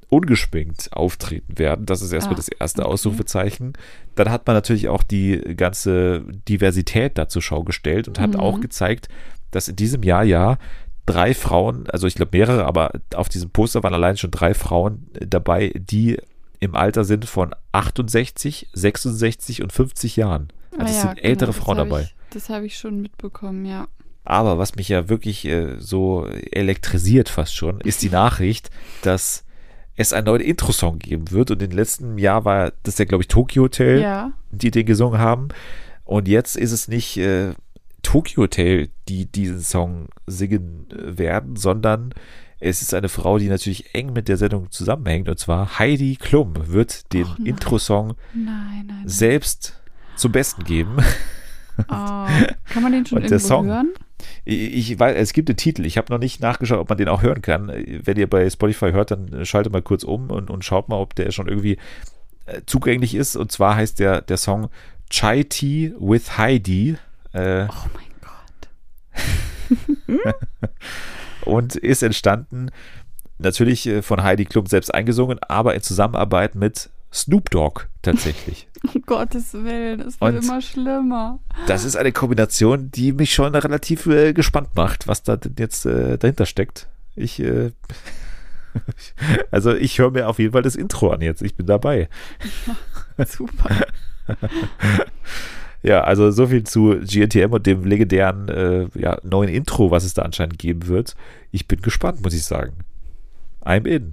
ungeschminkt auftreten werden. Das ist erstmal Ah, das erste okay. Ausrufezeichen. Dann hat man natürlich auch die ganze Diversität da zur Schau gestellt und hat Mhm. auch gezeigt, dass in diesem Jahr ja drei Frauen, also ich glaube mehrere, aber auf diesem Poster waren allein schon drei Frauen dabei, die im Alter sind von 68, 66 und 50 Jahren. Also es ja, sind ältere genau, Frauen dabei. Ich, das habe ich schon mitbekommen, ja. Aber was mich ja wirklich äh, so elektrisiert fast schon, ist die Nachricht, dass es einen neuen Intro-Song geben wird. Und im letzten Jahr war das ja, glaube ich, Tokyo Hotel, Ja. die den gesungen haben. Und jetzt ist es nicht äh, Tokyo Hotel, die diesen Song singen äh, werden, sondern es ist eine Frau, die natürlich eng mit der Sendung zusammenhängt. Und zwar Heidi Klum wird den nein. Intro-Song selbst zum Besten geben. Oh, kann man den schon Und irgendwo Song. hören? Ich, weiß, es gibt einen Titel. Ich habe noch nicht nachgeschaut, ob man den auch hören kann. Wenn ihr bei Spotify hört, dann schaltet mal kurz um und, und schaut mal, ob der schon irgendwie äh, zugänglich ist. Und zwar heißt der, der Song Chai Tea with Heidi äh, Oh mein Gott. und ist entstanden natürlich äh, von Heidi Klum selbst eingesungen, aber in Zusammenarbeit mit Snoop Dogg tatsächlich. Um Gottes Willen, es wird Und- immer schlimmer. Das ist eine Kombination, die mich schon relativ äh, gespannt macht, was da denn jetzt äh, dahinter steckt. Ich, äh, also ich höre mir auf jeden Fall das Intro an jetzt. Ich bin dabei. Super. Ja, also so viel zu GNTM und dem legendären äh, ja, neuen Intro, was es da anscheinend geben wird. Ich bin gespannt, muss ich sagen. I'm in.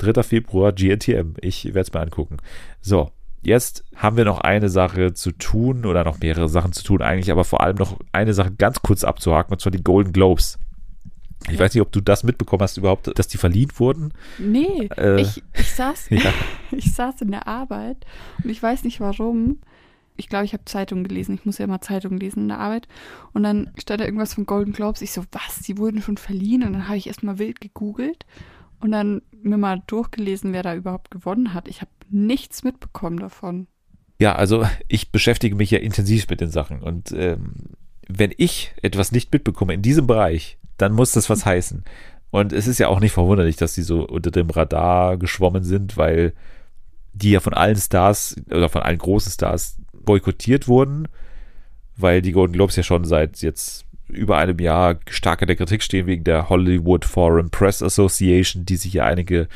3. Februar GNTM. Ich werde es mir angucken. So, jetzt haben wir noch eine Sache zu tun oder noch mehrere Sachen zu tun eigentlich, aber vor allem noch eine Sache ganz kurz abzuhaken und zwar die Golden Globes. Ich weiß nicht, ob du das mitbekommen hast überhaupt, dass die verliehen wurden. Nee, Äh, ich, ich, saß, ja. ich saß in der Arbeit und ich weiß nicht warum. Ich glaube, ich habe Zeitung gelesen. Ich muss ja immer Zeitung lesen in der Arbeit. Und dann stand da irgendwas von Golden Globes. Ich so, was? Die wurden schon verliehen? Und dann habe ich erstmal wild gegoogelt und dann mir mal durchgelesen, wer da überhaupt gewonnen hat. Ich habe nichts mitbekommen davon. Ja, also ich beschäftige mich ja intensiv mit den Sachen und ähm, wenn ich etwas nicht mitbekomme in diesem Bereich, dann muss das was heißen. Und es ist ja auch nicht verwunderlich, dass die so unter dem Radar geschwommen sind, weil die ja von allen Stars oder von allen großen Stars boykottiert wurden, weil die Golden Globes ja schon seit jetzt über einem Jahr stark in der Kritik stehen wegen der Hollywood Foreign Press Association, die sich ja einige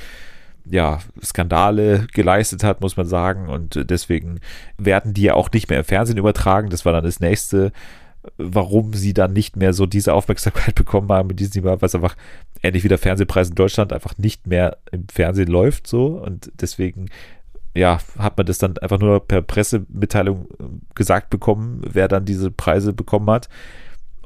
ja, Skandale geleistet hat, muss man sagen. Und deswegen werden die ja auch nicht mehr im Fernsehen übertragen. Das war dann das nächste, warum sie dann nicht mehr so diese Aufmerksamkeit bekommen haben in diesem Jahr, weil es einfach ähnlich wie der Fernsehpreis in Deutschland einfach nicht mehr im Fernsehen läuft so. Und deswegen ja, hat man das dann einfach nur per Pressemitteilung gesagt bekommen, wer dann diese Preise bekommen hat.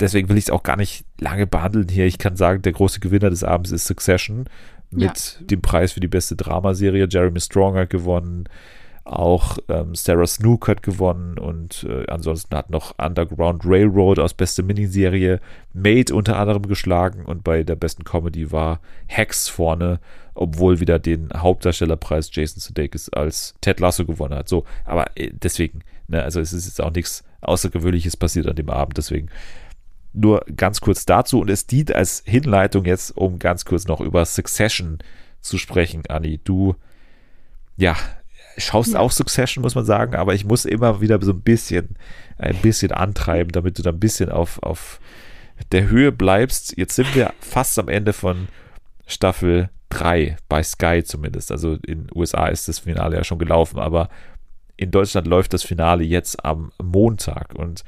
Deswegen will ich es auch gar nicht lange behandeln hier. Ich kann sagen, der große Gewinner des Abends ist Succession mit dem Preis für die beste Dramaserie. Jeremy Strong hat gewonnen, auch ähm, Sarah Snook hat gewonnen und äh, ansonsten hat noch Underground Railroad aus beste Miniserie Made unter anderem geschlagen und bei der besten Comedy war Hex vorne, obwohl wieder den Hauptdarstellerpreis Jason Sudeikis als Ted Lasso gewonnen hat. So, aber äh, deswegen, ne, also es ist jetzt auch nichts Außergewöhnliches passiert an dem Abend, deswegen nur ganz kurz dazu und es dient als Hinleitung jetzt, um ganz kurz noch über Succession zu sprechen, Anni. Du, ja, schaust ja. auch Succession, muss man sagen, aber ich muss immer wieder so ein bisschen, ein bisschen antreiben, damit du da ein bisschen auf, auf der Höhe bleibst. Jetzt sind wir fast am Ende von Staffel 3, bei Sky zumindest. Also in den USA ist das Finale ja schon gelaufen, aber in Deutschland läuft das Finale jetzt am Montag und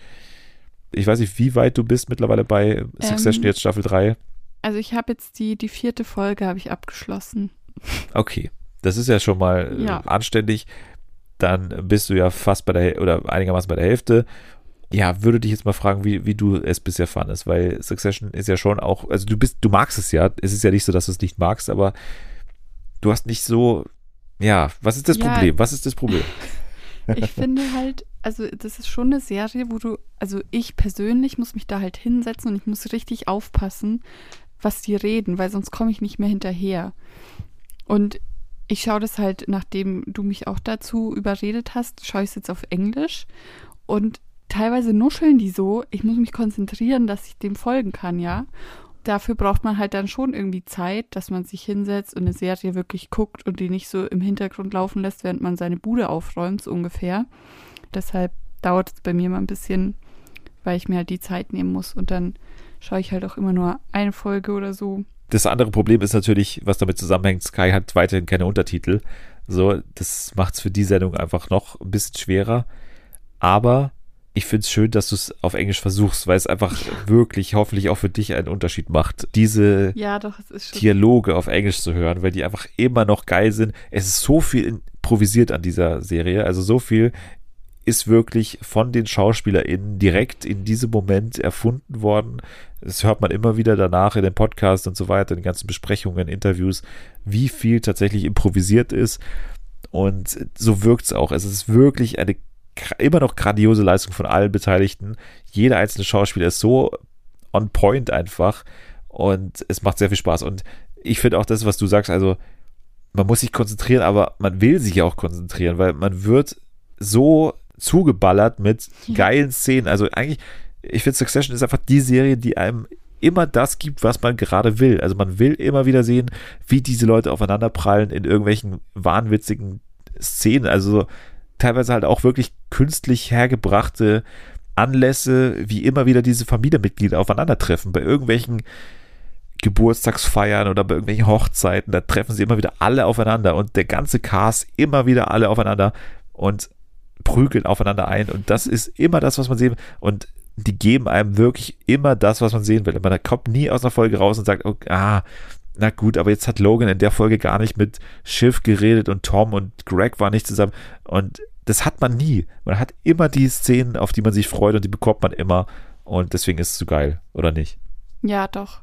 ich weiß nicht, wie weit du bist mittlerweile bei Succession, ähm, jetzt Staffel 3. Also ich habe jetzt die, die vierte Folge habe ich abgeschlossen. Okay, das ist ja schon mal äh, ja. anständig. Dann bist du ja fast bei der, oder einigermaßen bei der Hälfte. Ja, würde dich jetzt mal fragen, wie, wie du es bisher fandest, weil Succession ist ja schon auch, also du bist, du magst es ja. Es ist ja nicht so, dass du es nicht magst, aber du hast nicht so, ja, was ist das ja. Problem? Was ist das Problem? Ich finde halt, also das ist schon eine Serie, wo du, also ich persönlich muss mich da halt hinsetzen und ich muss richtig aufpassen, was die reden, weil sonst komme ich nicht mehr hinterher. Und ich schaue das halt, nachdem du mich auch dazu überredet hast, schaue ich es jetzt auf Englisch und teilweise nuscheln die so, ich muss mich konzentrieren, dass ich dem folgen kann, ja dafür braucht man halt dann schon irgendwie Zeit, dass man sich hinsetzt und eine Serie wirklich guckt und die nicht so im Hintergrund laufen lässt, während man seine Bude aufräumt, so ungefähr. Deshalb dauert es bei mir mal ein bisschen, weil ich mir halt die Zeit nehmen muss und dann schaue ich halt auch immer nur eine Folge oder so. Das andere Problem ist natürlich, was damit zusammenhängt, Sky hat weiterhin keine Untertitel. So, das macht es für die Sendung einfach noch ein bisschen schwerer. Aber ich finde es schön, dass du es auf Englisch versuchst, weil es einfach wirklich hoffentlich auch für dich einen Unterschied macht, diese ja, doch, Dialoge auf Englisch zu hören, weil die einfach immer noch geil sind. Es ist so viel improvisiert an dieser Serie, also so viel ist wirklich von den SchauspielerInnen direkt in diesem Moment erfunden worden. Das hört man immer wieder danach in den Podcasts und so weiter, in den ganzen Besprechungen, Interviews, wie viel tatsächlich improvisiert ist. Und so wirkt es auch. Es ist wirklich eine immer noch grandiose Leistung von allen Beteiligten. Jeder einzelne Schauspieler ist so on point einfach und es macht sehr viel Spaß. Und ich finde auch das, was du sagst, also man muss sich konzentrieren, aber man will sich auch konzentrieren, weil man wird so zugeballert mit geilen Szenen. Also eigentlich, ich finde Succession ist einfach die Serie, die einem immer das gibt, was man gerade will. Also man will immer wieder sehen, wie diese Leute aufeinander prallen in irgendwelchen wahnwitzigen Szenen. Also teilweise halt auch wirklich künstlich hergebrachte Anlässe, wie immer wieder diese Familienmitglieder aufeinandertreffen, bei irgendwelchen Geburtstagsfeiern oder bei irgendwelchen Hochzeiten, da treffen sie immer wieder alle aufeinander und der ganze Cast immer wieder alle aufeinander und prügeln aufeinander ein und das ist immer das, was man sehen will. Und die geben einem wirklich immer das, was man sehen will. Man kommt nie aus einer Folge raus und sagt, oh, ah, na gut, aber jetzt hat Logan in der Folge gar nicht mit Schiff geredet und Tom und Greg waren nicht zusammen. Und das hat man nie. Man hat immer die Szenen, auf die man sich freut und die bekommt man immer. Und deswegen ist es so geil, oder nicht? Ja, doch.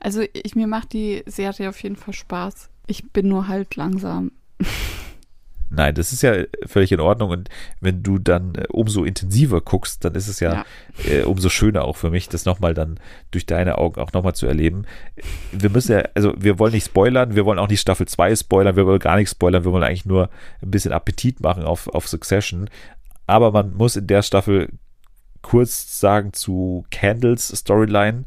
Also ich, mir macht die Serie auf jeden Fall Spaß. Ich bin nur halt langsam. Nein, das ist ja völlig in Ordnung. Und wenn du dann äh, umso intensiver guckst, dann ist es ja, ja. Äh, umso schöner auch für mich, das nochmal dann durch deine Augen auch nochmal zu erleben. Wir müssen ja, also wir wollen nicht spoilern, wir wollen auch nicht Staffel 2 spoilern, wir wollen gar nichts spoilern, wir wollen eigentlich nur ein bisschen Appetit machen auf, auf Succession. Aber man muss in der Staffel kurz sagen zu Candles Storyline,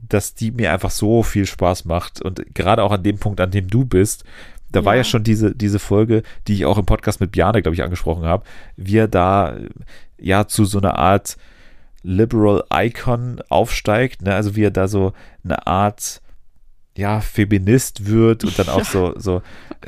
dass die mir einfach so viel Spaß macht und gerade auch an dem Punkt, an dem du bist, da ja. war ja schon diese, diese Folge, die ich auch im Podcast mit Bjane, glaube ich, angesprochen habe, wie er da ja zu so einer Art Liberal Icon aufsteigt, ne? also wie er da so eine Art ja, Feminist wird und dann auch ja. so, so,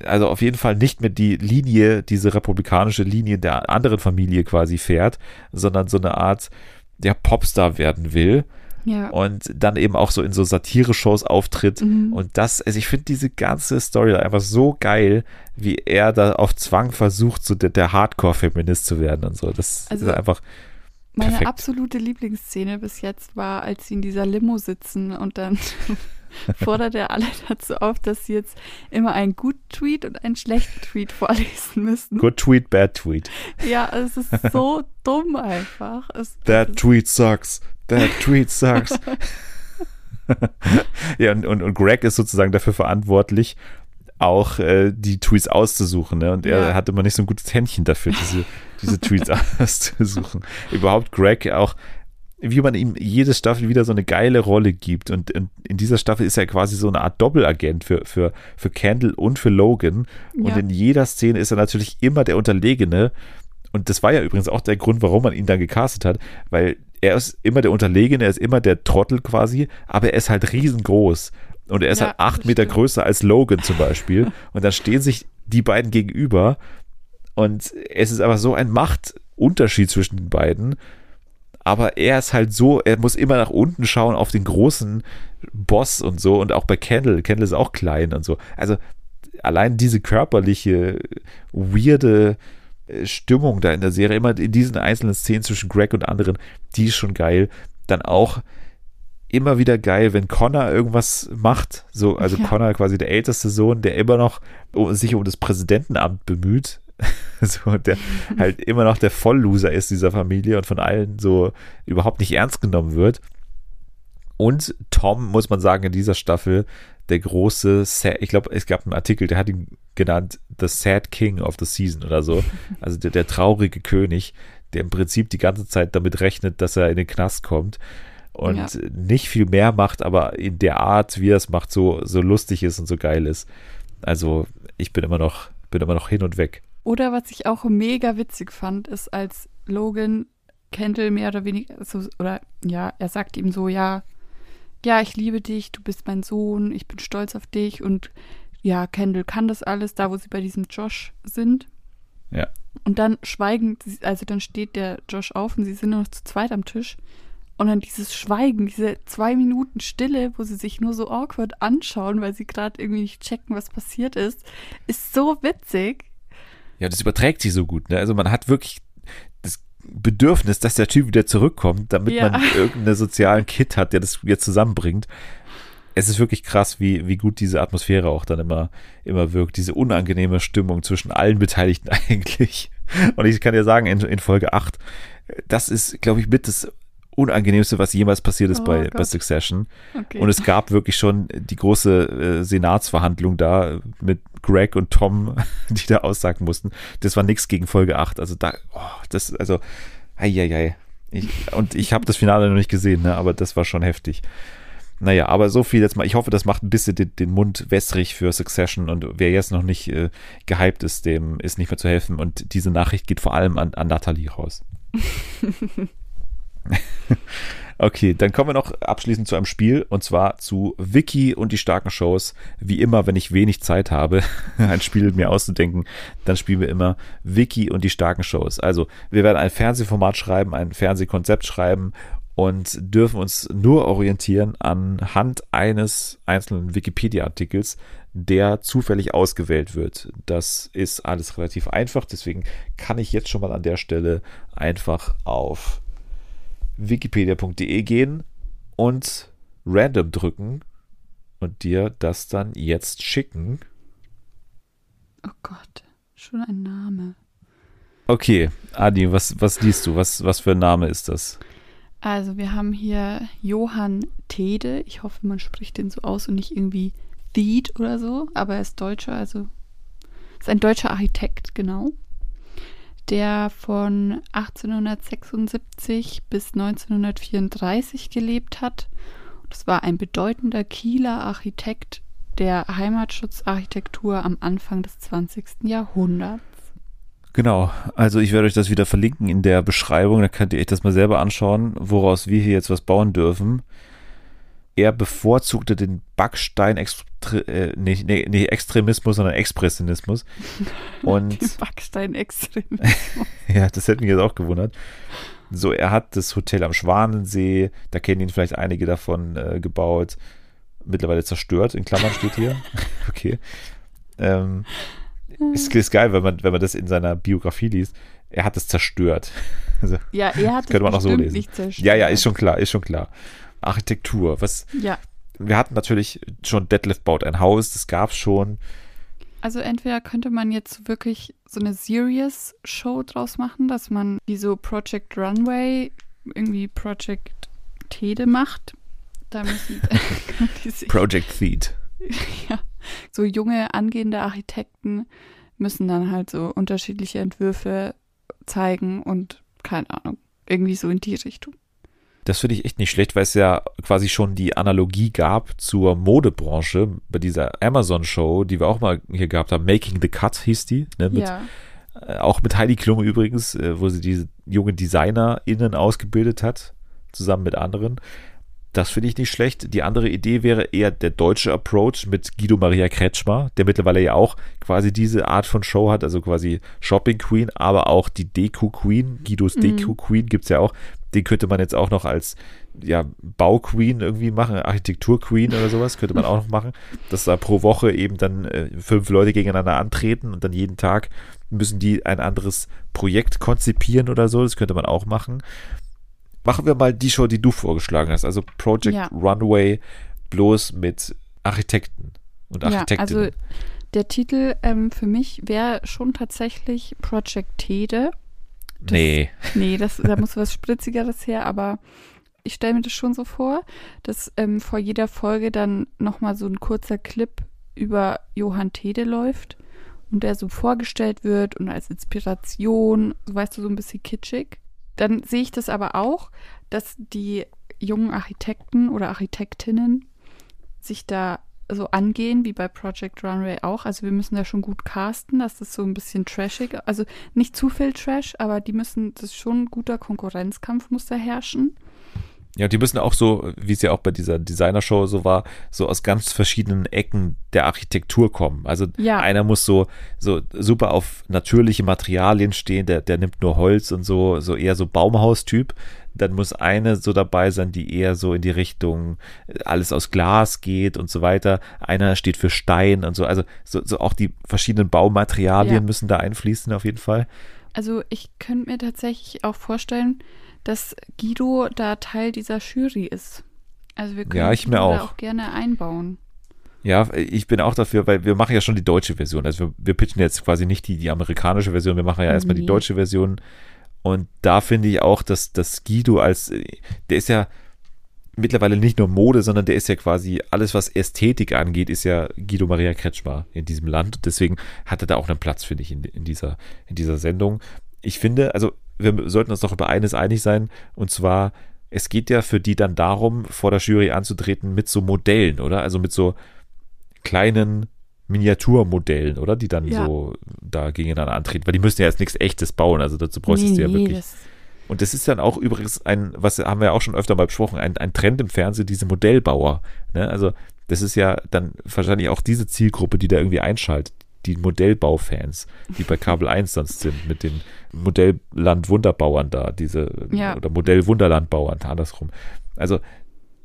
also auf jeden Fall nicht mehr die Linie, diese republikanische Linie der anderen Familie quasi fährt, sondern so eine Art, der Popstar werden will. Ja. Und dann eben auch so in so Satire-Shows auftritt. Mhm. Und das, also ich finde diese ganze Story einfach so geil, wie er da auf Zwang versucht, so der, der Hardcore-Feminist zu werden und so. Das also, ist einfach. Meine perfekt. absolute Lieblingsszene bis jetzt war, als sie in dieser Limo sitzen und dann fordert er alle dazu auf, dass sie jetzt immer einen guten Tweet und einen schlechten Tweet vorlesen müssen. Good Tweet, bad Tweet. Ja, es ist so dumm einfach. Es, That tweet sucks. That tweet sucks. ja, und, und, und Greg ist sozusagen dafür verantwortlich, auch äh, die Tweets auszusuchen. Ne? Und er ja. hat immer nicht so ein gutes Händchen dafür, diese, diese Tweets auszusuchen. Überhaupt Greg auch wie man ihm jede Staffel wieder so eine geile Rolle gibt. Und in, in dieser Staffel ist er quasi so eine Art Doppelagent für, für, für Candle und für Logan. Und Ja. in jeder Szene ist er natürlich immer der Unterlegene. Und das war ja übrigens auch der Grund, warum man ihn dann gecastet hat, weil er ist immer der Unterlegene, er ist immer der Trottel quasi, aber er ist halt riesengroß. Und er ist Ja, halt acht Meter stimmt. größer als Logan zum Beispiel. Und dann stehen sich die beiden gegenüber. Und es ist aber so ein Machtunterschied zwischen den beiden. Aber er ist halt so, er muss immer nach unten schauen auf den großen Boss und so. Und auch bei Kendall. Kendall ist auch klein und so. Also allein diese körperliche, weirde Stimmung da in der Serie, immer in diesen einzelnen Szenen zwischen Greg und anderen, die ist schon geil. Dann auch immer wieder geil, wenn Connor irgendwas macht. So, also Ja. Connor quasi der älteste Sohn, der immer noch sich um das Präsidentenamt bemüht. so, der halt immer noch der Vollloser ist dieser Familie und von allen so überhaupt nicht ernst genommen wird. Und Tom, muss man sagen, in dieser Staffel der große, ich glaube, es gab einen Artikel, der hat ihn genannt The Sad King of the Season oder so. Also der, der traurige König, der im Prinzip die ganze Zeit damit rechnet, dass er in den Knast kommt und Ja. nicht viel mehr macht, aber in der Art, wie er es macht, so, so lustig ist und so geil ist. Also ich bin immer noch, bin immer noch hin und weg. Oder was ich auch mega witzig fand, ist, als Logan Kendall mehr oder weniger so, oder ja, er sagt ihm so, ja, ja, ich liebe dich, du bist mein Sohn, ich bin stolz auf dich und ja, Kendall kann das alles, da wo sie bei diesem Josh sind. Ja. Und dann schweigen, sie- also dann steht der Josh auf und sie sind nur noch zu zweit am Tisch. Und dann dieses Schweigen, diese zwei Minuten Stille, wo sie sich nur so awkward anschauen, weil sie gerade irgendwie nicht checken, was passiert ist, ist so witzig. Ja, das überträgt sich so gut. Ne? Also man hat wirklich das Bedürfnis, dass der Typ wieder zurückkommt, damit Ja. man irgendeinen sozialen Kit hat, der das wieder zusammenbringt. Es ist wirklich krass, wie, wie gut diese Atmosphäre auch dann immer, immer wirkt. Diese unangenehme Stimmung zwischen allen Beteiligten eigentlich. Und ich kann dir sagen, in, in Folge 8, das ist, glaube ich, mit das Unangenehmste, was jemals passiert ist Oh bei, bei. Succession. Okay. Und es gab wirklich schon die große äh, Senatsverhandlung da mit Greg und Tom, die da aussagen mussten. Das war nichts gegen Folge 8. Also da, oh, das, also, eieiei. Ich, und ich habe das Finale noch nicht gesehen, ne, aber das war schon heftig. Naja, aber so viel jetzt mal. Ich hoffe, das macht ein bisschen den, den Mund wässrig für Succession und wer jetzt noch nicht äh, gehypt ist, dem ist nicht mehr zu helfen. Und diese Nachricht geht vor allem an, an Nathalie raus. Okay, dann kommen wir noch abschließend zu einem Spiel und zwar zu Wiki und die starken Shows. Wie immer, wenn ich wenig Zeit habe, ein Spiel mir auszudenken, dann spielen wir immer Wiki und die starken Shows. Also, wir werden ein Fernsehformat schreiben, ein Fernsehkonzept schreiben und dürfen uns nur orientieren anhand eines einzelnen Wikipedia-Artikels, der zufällig ausgewählt wird. Das ist alles relativ einfach, deswegen kann ich jetzt schon mal an der Stelle einfach auf wikipedia.de gehen und random drücken und dir das dann jetzt schicken. oh Gott, schon ein Name. Okay, Adi, was, was liest du? Was, was für ein Name ist das? Also wir haben hier Johann Tede. Ich hoffe, man spricht den so aus und nicht irgendwie Thied oder so, aber er ist Deutscher, also ist ein deutscher Architekt, genau. Der von 1876 bis 1934 gelebt hat. Das war ein bedeutender Kieler Architekt der Heimatschutzarchitektur am Anfang des 20. Jahrhunderts. Genau, also ich werde euch das wieder verlinken in der Beschreibung, da könnt ihr euch das mal selber anschauen, woraus wir hier jetzt was bauen dürfen. Er bevorzugte den Backstein Extre äh, nicht, nee, nicht Extremismus, sondern Expressionismus. Und Den Backstein extrem. Ja, das hätte mich jetzt auch gewundert. So, er hat das Hotel am Schwanensee, da kennen ihn vielleicht einige davon äh, gebaut, mittlerweile zerstört, in Klammern steht hier. okay. Ähm, ist, ist geil, wenn man, wenn man das in seiner Biografie liest. Er hat es zerstört. Also, Ja, er hat könnte man auch so lesen. nicht zerstört. ja, ja, ist schon klar, ist schon klar. Architektur, was, Ja, wir hatten natürlich schon Detlef baut ein Haus, das gab's schon. also entweder könnte man jetzt wirklich so eine Serious-Show draus machen, dass man wie so Project Runway irgendwie Project Tede macht. Da müssen Project Theed. ja, so junge angehende Architekten müssen dann halt so unterschiedliche Entwürfe zeigen und keine Ahnung, irgendwie so in die Richtung. Das finde ich echt nicht schlecht, weil es ja quasi schon die Analogie gab zur Modebranche bei dieser Amazon-Show, die wir auch mal hier gehabt haben. Making the Cut hieß die. Ne, mit, ja. äh, auch mit Heidi Klum übrigens, äh, wo sie diese junge DesignerInnen ausgebildet hat, zusammen mit anderen. Das finde ich nicht schlecht. Die andere Idee wäre eher der deutsche Approach mit Guido Maria Kretschmer, der mittlerweile ja auch quasi diese Art von Show hat, also quasi Shopping Queen, aber auch die Deko Queen, Guidos Mhm. Deko Queen gibt's ja auch. Den könnte man jetzt auch noch als ja, Bauqueen irgendwie machen, Architektur Queen oder sowas, könnte man auch noch machen, dass da pro Woche eben dann äh, fünf Leute gegeneinander antreten und dann jeden Tag müssen die ein anderes Projekt konzipieren oder so, das könnte man auch machen. Machen wir mal die Show, die du vorgeschlagen hast, also Project Ja. Runway, bloß mit Architekten und Ja, Architektinnen. also der Titel ähm, für mich wäre schon tatsächlich Project Tede. das- nee, Nee, das, da muss was Spritzigeres her, aber ich stelle mir das schon so vor, dass ähm, vor jeder Folge dann nochmal so ein kurzer Clip über Johann Tede läuft und der so vorgestellt wird und als Inspiration, so weißt du, so ein bisschen kitschig. Dann sehe ich das aber auch, dass die jungen Architekten oder Architektinnen sich da so angehen, wie bei Project Runway auch. Also wir müssen da schon gut casten, dass das so ein bisschen trashig, also nicht zu viel Trash, aber die müssen, das ist schon ein guter Konkurrenzkampf muss da herrschen. Ja, die müssen auch so, wie es ja auch bei dieser Designer-Show so war, so aus ganz verschiedenen Ecken der Architektur kommen. Also Ja. einer muss so, so super auf natürliche Materialien stehen, der, der nimmt nur Holz und so, so eher so Baumhaustyp. Dann muss eine so dabei sein, die eher so in die Richtung äh, alles aus Glas geht und so weiter. Einer steht für Stein und so. Also so, so auch die verschiedenen Baumaterialien Ja. müssen da einfließen auf jeden Fall. Also ich könnte mir tatsächlich auch vorstellen, dass Guido da Teil dieser Jury ist. Also wir können Ja, Guido da auch. auch gerne einbauen. Ja, ich bin auch dafür, weil wir machen ja schon die deutsche Version. Also wir, wir pitchen jetzt quasi nicht die, die amerikanische Version, wir machen ja erstmal die Nee. deutsche Version. Und da finde ich auch, dass, dass Guido als, der ist ja mittlerweile nicht nur Mode, sondern der ist ja quasi alles, was Ästhetik angeht, ist ja Guido Maria Kretschmer in diesem Land. Deswegen hat er da auch einen Platz, finde ich, in, in, dieser, in dieser Sendung. Ich finde, also wir sollten uns doch über eines einig sein, und zwar, es geht ja für die dann darum, vor der Jury anzutreten mit so Modellen, oder? Also mit so kleinen Miniaturmodellen, oder? Die dann Ja. so da gegeneinander antreten, weil die müssen ja jetzt nichts echtes bauen, also dazu bräuchtest du ja wirklich. das, Und das ist dann auch übrigens ein, was haben wir auch schon öfter mal besprochen, ein, ein Trend im Fernsehen, diese Modellbauer. Ne? Also das ist ja dann wahrscheinlich auch diese Zielgruppe, die da irgendwie einschaltet, die Modellbaufans, die bei Kabel 1 sonst sind, mit den Modellland-Wunderbauern da, diese Ja. oder Modell-Wunderland-Bauern, andersrum. Also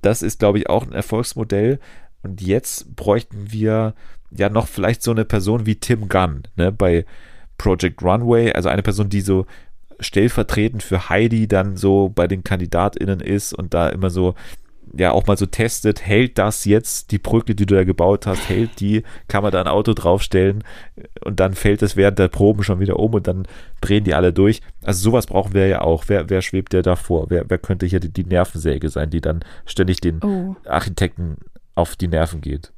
das ist, glaube ich, auch ein Erfolgsmodell. Und jetzt bräuchten wir ja noch vielleicht so eine Person wie Tim Gunn, ne, bei Project Runway, also eine Person, die so stellvertretend für Heidi dann so bei den KandidatInnen ist und da immer so, ja, auch mal so testet, hält das jetzt, die Brücke, die du da gebaut hast, hält die, kann man da ein Auto draufstellen und dann fällt es während der Proben schon wieder um und dann drehen die alle durch. Also sowas brauchen wir ja auch. Wer, wer schwebt der da vor? Wer, wer könnte hier die, die Nervensäge sein, die dann ständig den oh, Architekten auf die Nerven geht?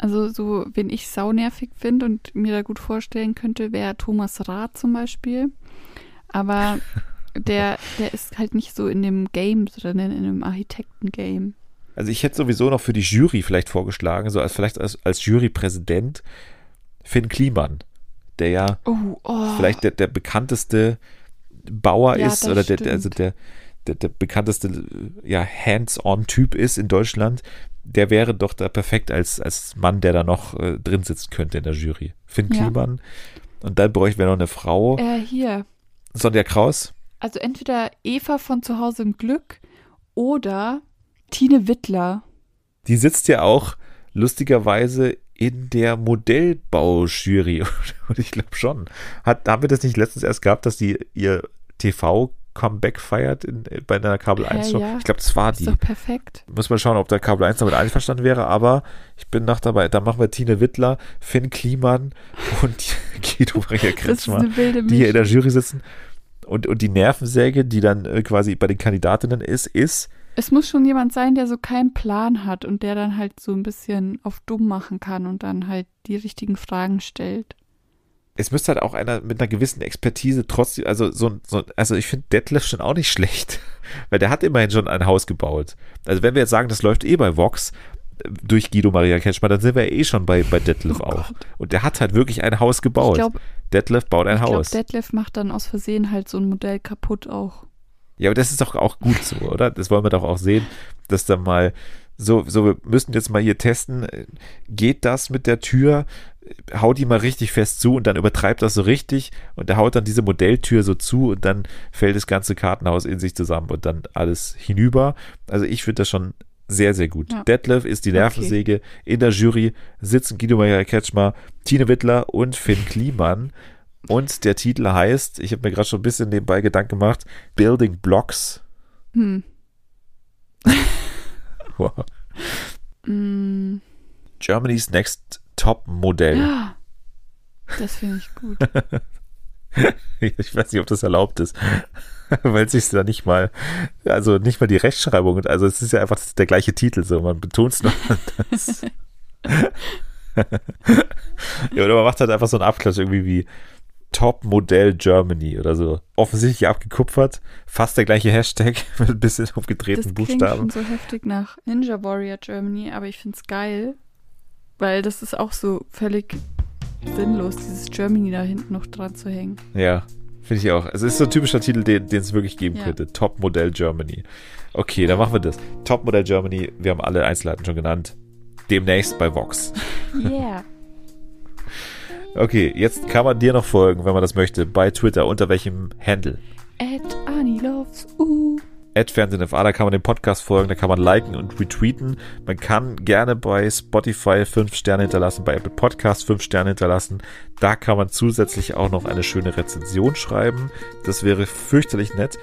also so, wen ich saunervig finde und mir da gut vorstellen könnte, wäre Thomas Rath zum Beispiel. Aber der, der ist halt nicht so in dem Game drin, in dem Architekten-Game. Also ich hätte sowieso noch für die Jury vielleicht vorgeschlagen, so als vielleicht als, als Jurypräsident Finn Kliman, der ja Oh, oh. vielleicht der, der bekannteste Bauer Ja, ist oder der, der, also der, der, der bekannteste ja, Hands-on-Typ ist in Deutschland, der wäre doch da perfekt als, als Mann, der da noch äh, drin sitzen könnte in der Jury. Finn Ja. Kliman. Und dann bräuchten wir noch eine Frau. Äh, hier. Sonja Kraus. Also entweder Eva von zu Hause im Glück oder Tine Wittler. Die sitzt ja auch lustigerweise in der Modellbaujury. Und ich glaube schon. Hat, haben wir das nicht letztens erst gehabt, dass die ihr TV-Comeback feiert in, bei einer Kabel Hä, 1 Show? ja. Ich glaube, das war Ist die. doch perfekt. Muss man schauen, ob der Kabel 1 damit einverstanden wäre, aber ich bin noch dabei. Da machen wir Tine Wittler, Finn Kliman und Guido Maria Kretschmer, die hier in der. Jury sitzen. Und, und die Nervensäge, die dann äh, quasi bei den Kandidatinnen ist, ist, Es muss schon jemand sein, der so keinen Plan hat und der dann halt so ein bisschen auf dumm machen kann und dann halt die richtigen Fragen stellt. es müsste halt auch einer mit einer gewissen Expertise trotzdem, also so, so also ich finde Detlef schon auch nicht schlecht, weil der hat immerhin schon ein Haus gebaut. Also wenn wir jetzt sagen, das läuft eh bei Vox äh, durch Guido Maria Ketschmer, dann sind wir eh schon bei, bei Detlef oh auch. Gott. Und der hat halt wirklich ein Haus gebaut. Ich glaub, Detlef baut ein ich Haus. Ich glaube, Detlef macht dann aus Versehen halt so ein Modell kaputt auch. Ja, aber das ist doch auch gut so, oder? Das wollen wir doch auch sehen, dass dann mal so, so, wir müssen jetzt mal hier testen, geht das mit der Tür? Haut die mal richtig fest zu und dann übertreibt das so richtig und der haut dann diese Modelltür so zu und dann fällt das ganze Kartenhaus in sich zusammen und dann alles hinüber. Also ich finde das schon sehr, sehr gut. Ja. Detlef ist die Nervensäge. Okay. In der Jury sitzen Guido Meyer Ketschmer, Tine Wittler und Finn Kliman. Und der Titel heißt, ich habe mir gerade schon ein bisschen nebenbei Gedanken gemacht, Building Blocks. Hm. wow. mm. Germany's Next Top Modell. Ja, das finde ich gut. ich weiß nicht, ob das erlaubt ist, weil es sich da nicht mal, also nicht mal die Rechtschreibung, also es ist ja einfach der gleiche Titel, so man betont es nur. ja, oder man macht halt einfach so einen Abklatsch irgendwie wie Top Modell Germany oder so. Offensichtlich abgekupfert, fast der gleiche Hashtag mit ein bisschen umgedrehten das Buchstaben. Das schon so heftig nach Ninja Warrior Germany, aber ich finde es geil, weil das ist auch so völlig sinnlos, dieses Germany da hinten noch dran zu hängen. Ja, finde ich auch. Es ist so ein typischer Titel, den es wirklich geben ja. könnte. Top Modell Germany. Okay, dann machen wir das. Top Modell Germany, wir haben alle Einzelheiten schon genannt. Demnächst bei Vox. Yeah. Okay, jetzt kann man dir noch folgen, wenn man das möchte, bei Twitter. Unter welchem Handle? At Annie Loves uh. FernsehenFA, da kann man den Podcast folgen, da kann man liken und retweeten. Man kann gerne bei Spotify 5 Sterne hinterlassen, bei Apple Podcast 5 Sterne hinterlassen. Da kann man zusätzlich auch noch eine schöne Rezension schreiben. Das wäre fürchterlich nett.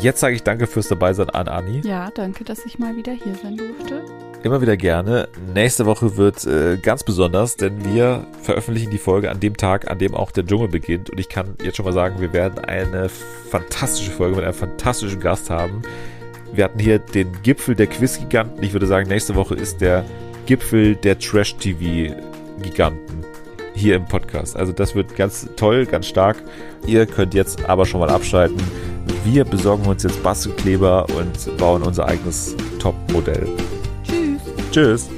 Jetzt sage ich danke fürs Dabeisein an Anni. Ja, danke, dass ich mal wieder hier sein durfte. Immer wieder gerne. Nächste Woche wird äh, ganz besonders, denn wir veröffentlichen die Folge an dem Tag, an dem auch der Dschungel beginnt. Und ich kann jetzt schon mal sagen, wir werden eine fantastische Folge mit einem fantastischen Gast haben. Wir hatten hier den Gipfel der Quiz-Giganten. Ich würde sagen, nächste Woche ist der Gipfel der Trash-TV-Giganten hier im Podcast. Also das wird ganz toll, ganz stark. Ihr könnt jetzt aber schon mal abschalten. Wir besorgen uns jetzt Bastelkleber und bauen unser eigenes Top-Modell. Tschüss. Tschüss.